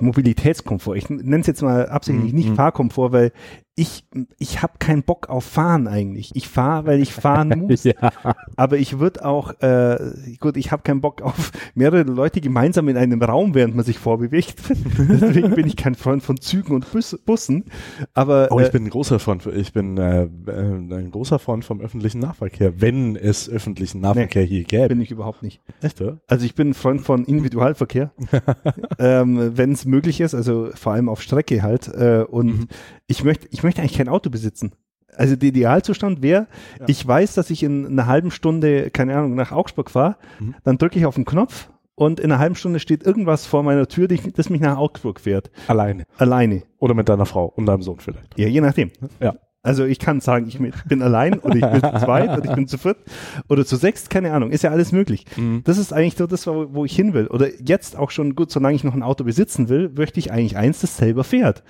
Mobilitätskomfort. Ich nenne es jetzt mal absichtlich Mhm. nicht Mhm. Fahrkomfort, weil ich, ich habe keinen Bock auf Fahren eigentlich. Ich fahre, weil ich fahren [LAUGHS] muss. ja. Aber ich würde auch, äh, gut, ich habe keinen Bock auf mehrere Leute gemeinsam in einem Raum, während man sich vorbewegt. [LAUGHS] Deswegen bin ich kein Freund von Zügen und Bus, Bussen. Aber Oh, ich äh, bin ein großer Freund, ich bin äh, äh, ein großer Freund vom öffentlichen Nahverkehr, wenn es öffentlichen Nahverkehr hier gäbe. bin ich überhaupt nicht. Echt, oder? Also ich bin ein Freund von Individualverkehr, [LAUGHS] ähm, wenn es möglich ist, also vor allem auf Strecke halt. Äh, und Mhm. ich möchte, ich möchte eigentlich kein Auto besitzen. Also der Idealzustand wäre, Ja. ich weiß, dass ich in einer halben Stunde, keine Ahnung, nach Augsburg fahre, Mhm. dann drücke ich auf den Knopf und in einer halben Stunde steht irgendwas vor meiner Tür, das mich nach Augsburg fährt. Alleine. Alleine. Oder mit deiner Frau und deinem Sohn vielleicht. Ja, je nachdem. Ja. Also ich kann sagen, ich bin allein oder ich bin zu zweit oder ich bin zu viert oder zu sechst, keine Ahnung, ist ja alles möglich. Mhm. Das ist eigentlich so das, wo ich hin will. Oder jetzt auch schon gut, solange ich noch ein Auto besitzen will, möchte ich eigentlich eins, das selber fährt.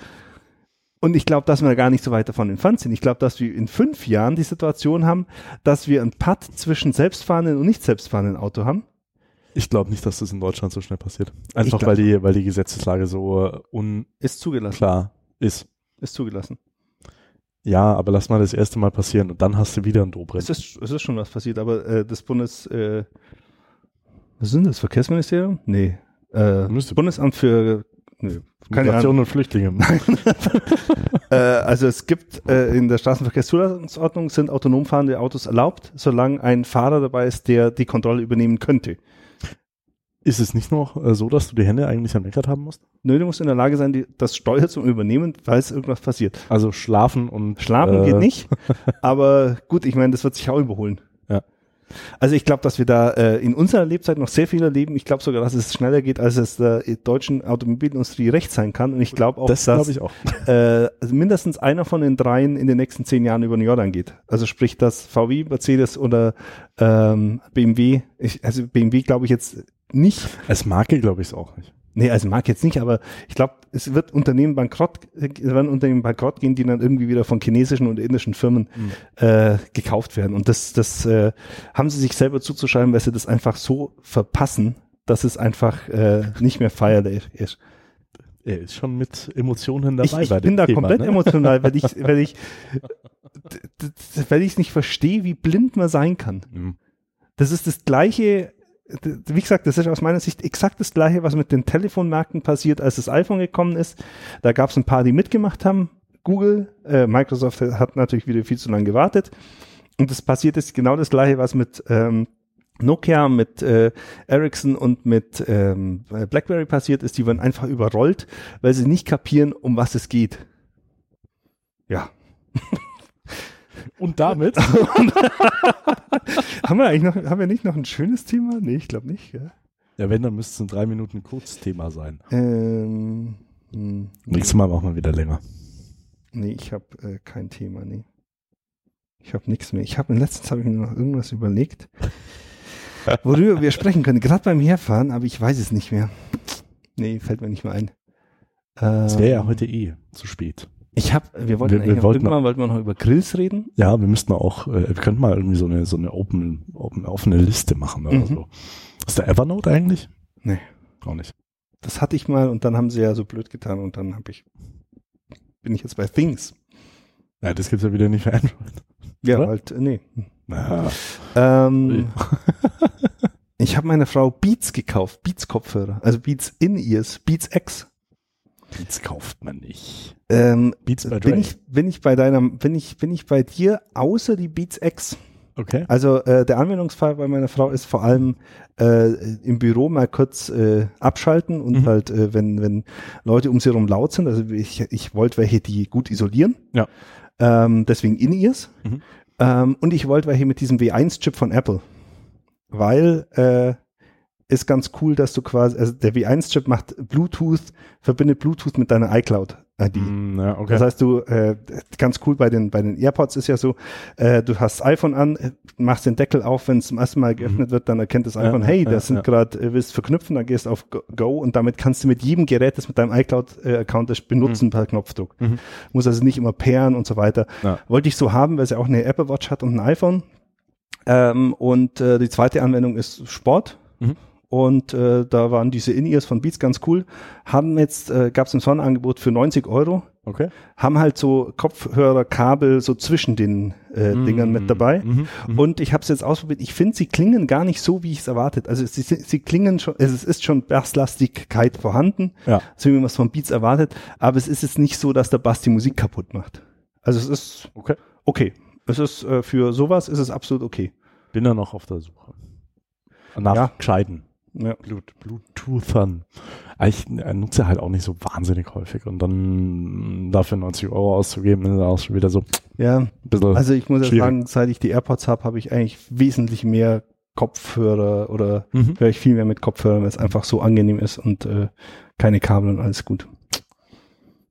Und ich glaube, dass wir gar nicht so weit davon entfernt sind. Ich glaube, dass wir in fünf Jahren die Situation haben, dass wir ein Putt zwischen selbstfahrenden und nicht selbstfahrenden Auto haben. Ich glaube nicht, dass das in Deutschland so schnell passiert. Einfach weil die, weil die Gesetzeslage so äh, unklar Ist zugelassen. ist. Ist zugelassen. Ja, aber lass mal das erste Mal passieren und dann hast du wieder einen Dobrindt. Es ist, es ist schon was passiert, aber äh, das Bundes, äh, was sind das, Verkehrsministerium? Nee. Äh, Bundesamt für Nö, keine. Migration und Flüchtlinge. [LAUGHS] Äh, also es gibt äh, in der Straßenverkehrszulassungsordnung sind autonom fahrende Autos erlaubt, solange ein Fahrer dabei ist, der die Kontrolle übernehmen könnte. Ist es nicht noch äh, so, dass du die Hände eigentlich am Lenkrad haben musst? Nö, du musst in der Lage sein, die, das Steuer zu übernehmen, falls irgendwas passiert. Also schlafen und Schlafen äh, geht nicht, [LAUGHS] aber gut, ich meine, das wird sich auch überholen. Also ich glaube, dass wir da äh, in unserer Lebzeit noch sehr viel erleben. Ich glaube sogar, dass es schneller geht, als es der deutschen Automobilindustrie recht sein kann. Und ich glaube auch, Das dass glaube ich auch. äh, also mindestens einer von den dreien in den nächsten zehn Jahren über den Jordan geht. Also sprich, dass VW, Mercedes oder ähm, BMW, ich, also BMW glaube ich jetzt nicht, Als Marke glaube ich es auch nicht. Nee, also mag jetzt nicht, aber ich glaube, es wird Unternehmen bankrott, werden Unternehmen bankrott gehen, die dann irgendwie wieder von chinesischen und indischen Firmen äh, gekauft werden. Und das, das äh, haben sie sich selber zuzuschreiben, weil sie das einfach so verpassen, dass es einfach äh, nicht mehr feierlich ist. Er ist schon mit Emotionen Ich, dabei ich bei bin da Thema, komplett ne? emotional, weil ich, weil ich, [LAUGHS] weil ich es nicht verstehe, wie blind man sein kann. Mhm. Das ist das gleiche, wie gesagt, das ist aus meiner Sicht exakt das gleiche, was mit den Telefonmärkten passiert, als das iPhone gekommen ist. Da gab es ein paar, die mitgemacht haben. Google, äh, Microsoft hat natürlich wieder viel zu lange gewartet. Und das passiert ist genau das gleiche, was mit ähm, Nokia, mit äh, Ericsson und mit ähm, BlackBerry passiert ist. Die werden einfach überrollt, weil sie nicht kapieren, um was es geht. Ja. [LAUGHS] Und damit [LAUGHS] haben wir eigentlich noch, haben wir nicht noch ein schönes Thema? Nee, ich glaube nicht. Gell? Ja, wenn, dann müsste es ein drei Minuten Kurzthema sein. Ähm, hm, Nächstes Mal machen wir wieder länger. nee, ich habe äh, kein Thema, nee. Ich habe nichts mehr. Ich habe letztens habe ich mir noch irgendwas überlegt, [LAUGHS] worüber wir sprechen können. Gerade beim Herfahren, aber ich weiß es nicht mehr. Nee, fällt mir nicht mehr ein. Es wäre ja Ähm, heute eh zu spät. Ich habe, wir wollten Wir- wir wollten irgendwann wollten wir noch über Grills reden. Ja, wir müssten auch, äh, wir könnten mal irgendwie so eine, so eine open, open, offene Liste machen oder Mhm. so. Ist der Evernote eigentlich? Nee. Auch nicht. Das hatte ich mal und dann haben sie ja so blöd getan und dann habe ich, bin ich jetzt bei Things. Ja, das gibt's ja wieder nicht für Android. Ja, Oder? halt, äh, nee. Na, Ähm, [LAUGHS] ich habe meiner Frau Beats gekauft, Beats Kopfhörer, also Beats In-Ears, Beats X. Beats kauft man nicht. Ähm, Beats by bin Dre. ich, bin ich bei deiner, bin ich, bin ich bei dir, außer die Beats X. Okay. Also äh, der Anwendungsfall bei meiner Frau ist vor allem äh, im Büro mal kurz äh, abschalten und Mhm. halt, äh, wenn, wenn Leute um sie herum laut sind, also ich, ich wollte welche, die gut isolieren. Ja. Ähm, deswegen In-Ears. Mhm. Ähm, und ich wollte welche mit diesem W1-Chip von Apple. Weil äh, ist ganz cool, dass du quasi, also der W1-Chip macht Bluetooth, verbindet Bluetooth mit deiner iCloud-ID. Mm, ja, okay. Das heißt, du, äh, ganz cool bei den, bei den AirPods ist ja so, äh, du hast das iPhone an, äh, machst den Deckel auf, wenn es zum ersten Mal geöffnet wird, dann erkennt das Ja, iPhone, hey, ja, das sind ja. gerade, äh, willst verknüpfen, dann gehst du auf Go- und damit kannst du mit jedem Gerät, das mit deinem iCloud-Account ist, benutzen per Knopfdruck. Mhm. Muss also nicht immer pairen und so weiter. Ja. Wollte ich so haben, weil sie auch eine Apple Watch hat und ein iPhone. Ähm, und äh, die zweite Anwendung ist Sport. Mhm. Und äh, da waren diese In-Ears von Beats ganz cool. Haben jetzt, äh, gab es ein Sonderangebot für 90 Euro okay. haben halt so Kopfhörerkabel so zwischen den äh, Dingern mit dabei. Mhm. Mhm. Und ich habe es jetzt ausprobiert. Ich finde, sie klingen gar nicht so, wie ich es erwartet. Also sie, sie klingen schon, es ist schon Basslastigkeit vorhanden, Ja. so wie man es von Beats erwartet. Aber es ist jetzt nicht so, dass der Bass die Musik kaputt macht. Also es ist Okay. okay. Es ist äh, für sowas ist es absolut okay. Bin da noch auf der Suche. Nach Ja. gescheiten Ja. Blut, Bluetoothern. Ich äh, nutze halt auch nicht so wahnsinnig häufig und dann dafür 90 Euro auszugeben, ist auch schon wieder so ein Ja, bisschen. also ich muss ja Schwierig. sagen, seit ich die AirPods habe, habe ich eigentlich wesentlich mehr Kopfhörer oder Mhm. höre ich viel mehr mit Kopfhörern, weil es einfach so angenehm ist und äh, keine Kabel und alles gut.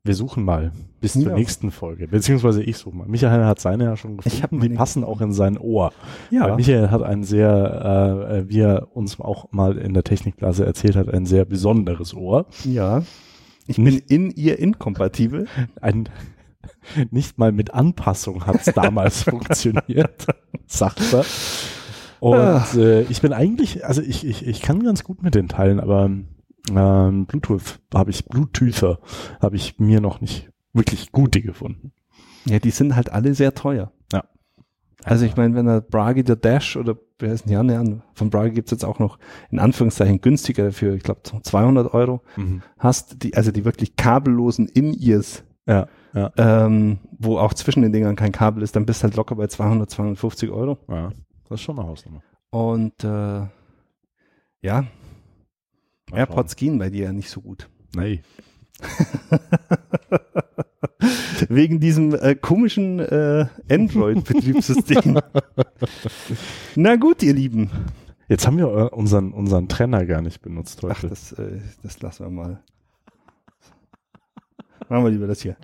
Wir suchen mal bis zur Ja. nächsten Folge, beziehungsweise ich suche mal. Michael hat seine ja schon gefunden. Die passen auch in sein Ohr. Ja, Weil Michael hat ein sehr, äh, wie er uns auch mal in der Technikblase erzählt hat, ein sehr besonderes Ohr. ja. Ich bin in ihr inkompatibel. Ein, [LAUGHS] nicht mal mit Anpassung hat es damals [LAUGHS] funktioniert, sagt er. Und Ah. äh, ich bin eigentlich, also ich, ich, ich kann ganz gut mit den Teilen, aber ähm, Bluetooth habe ich, Bluetoother habe ich mir noch nicht wirklich gute gefunden. Ja, die sind halt alle sehr teuer. Ja. Also ich meine, wenn er Bragi der Dash oder wer ist denn die anderen? Von Bragi gibt's jetzt auch noch in Anführungszeichen günstiger dafür, ich glaube 200 Euro Mhm. hast, die, also die wirklich kabellosen In-Ears, Ja, ja, ähm, wo auch zwischen den Dingern kein Kabel ist, dann bist du halt locker bei 200, 250 Euro. ja. Das ist schon eine Hausnummer. Und äh, ja, Mal AirPods gehen bei dir ja nicht so gut. schauen. Nee. [LAUGHS] Wegen diesem äh, komischen äh, Android-Betriebssystem. [LAUGHS] Na gut, ihr Lieben. Jetzt haben wir äh, unseren, unseren Trenner gar nicht benutzt Ach, heute. das, äh, das lassen wir mal. Machen wir lieber das hier.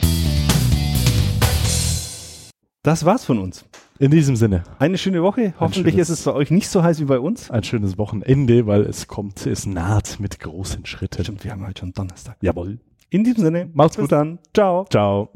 Das war's von uns. In diesem Sinne, Eine schöne Woche. Hoffentlich schönes- ist es bei euch nicht so heiß wie bei uns. ein schönes Wochenende, weil es kommt, es naht mit großen Schritten. Stimmt, wir haben heute schon Donnerstag. Jawohl. In diesem Sinne, Macht's bis gut. dann. Ciao. Ciao.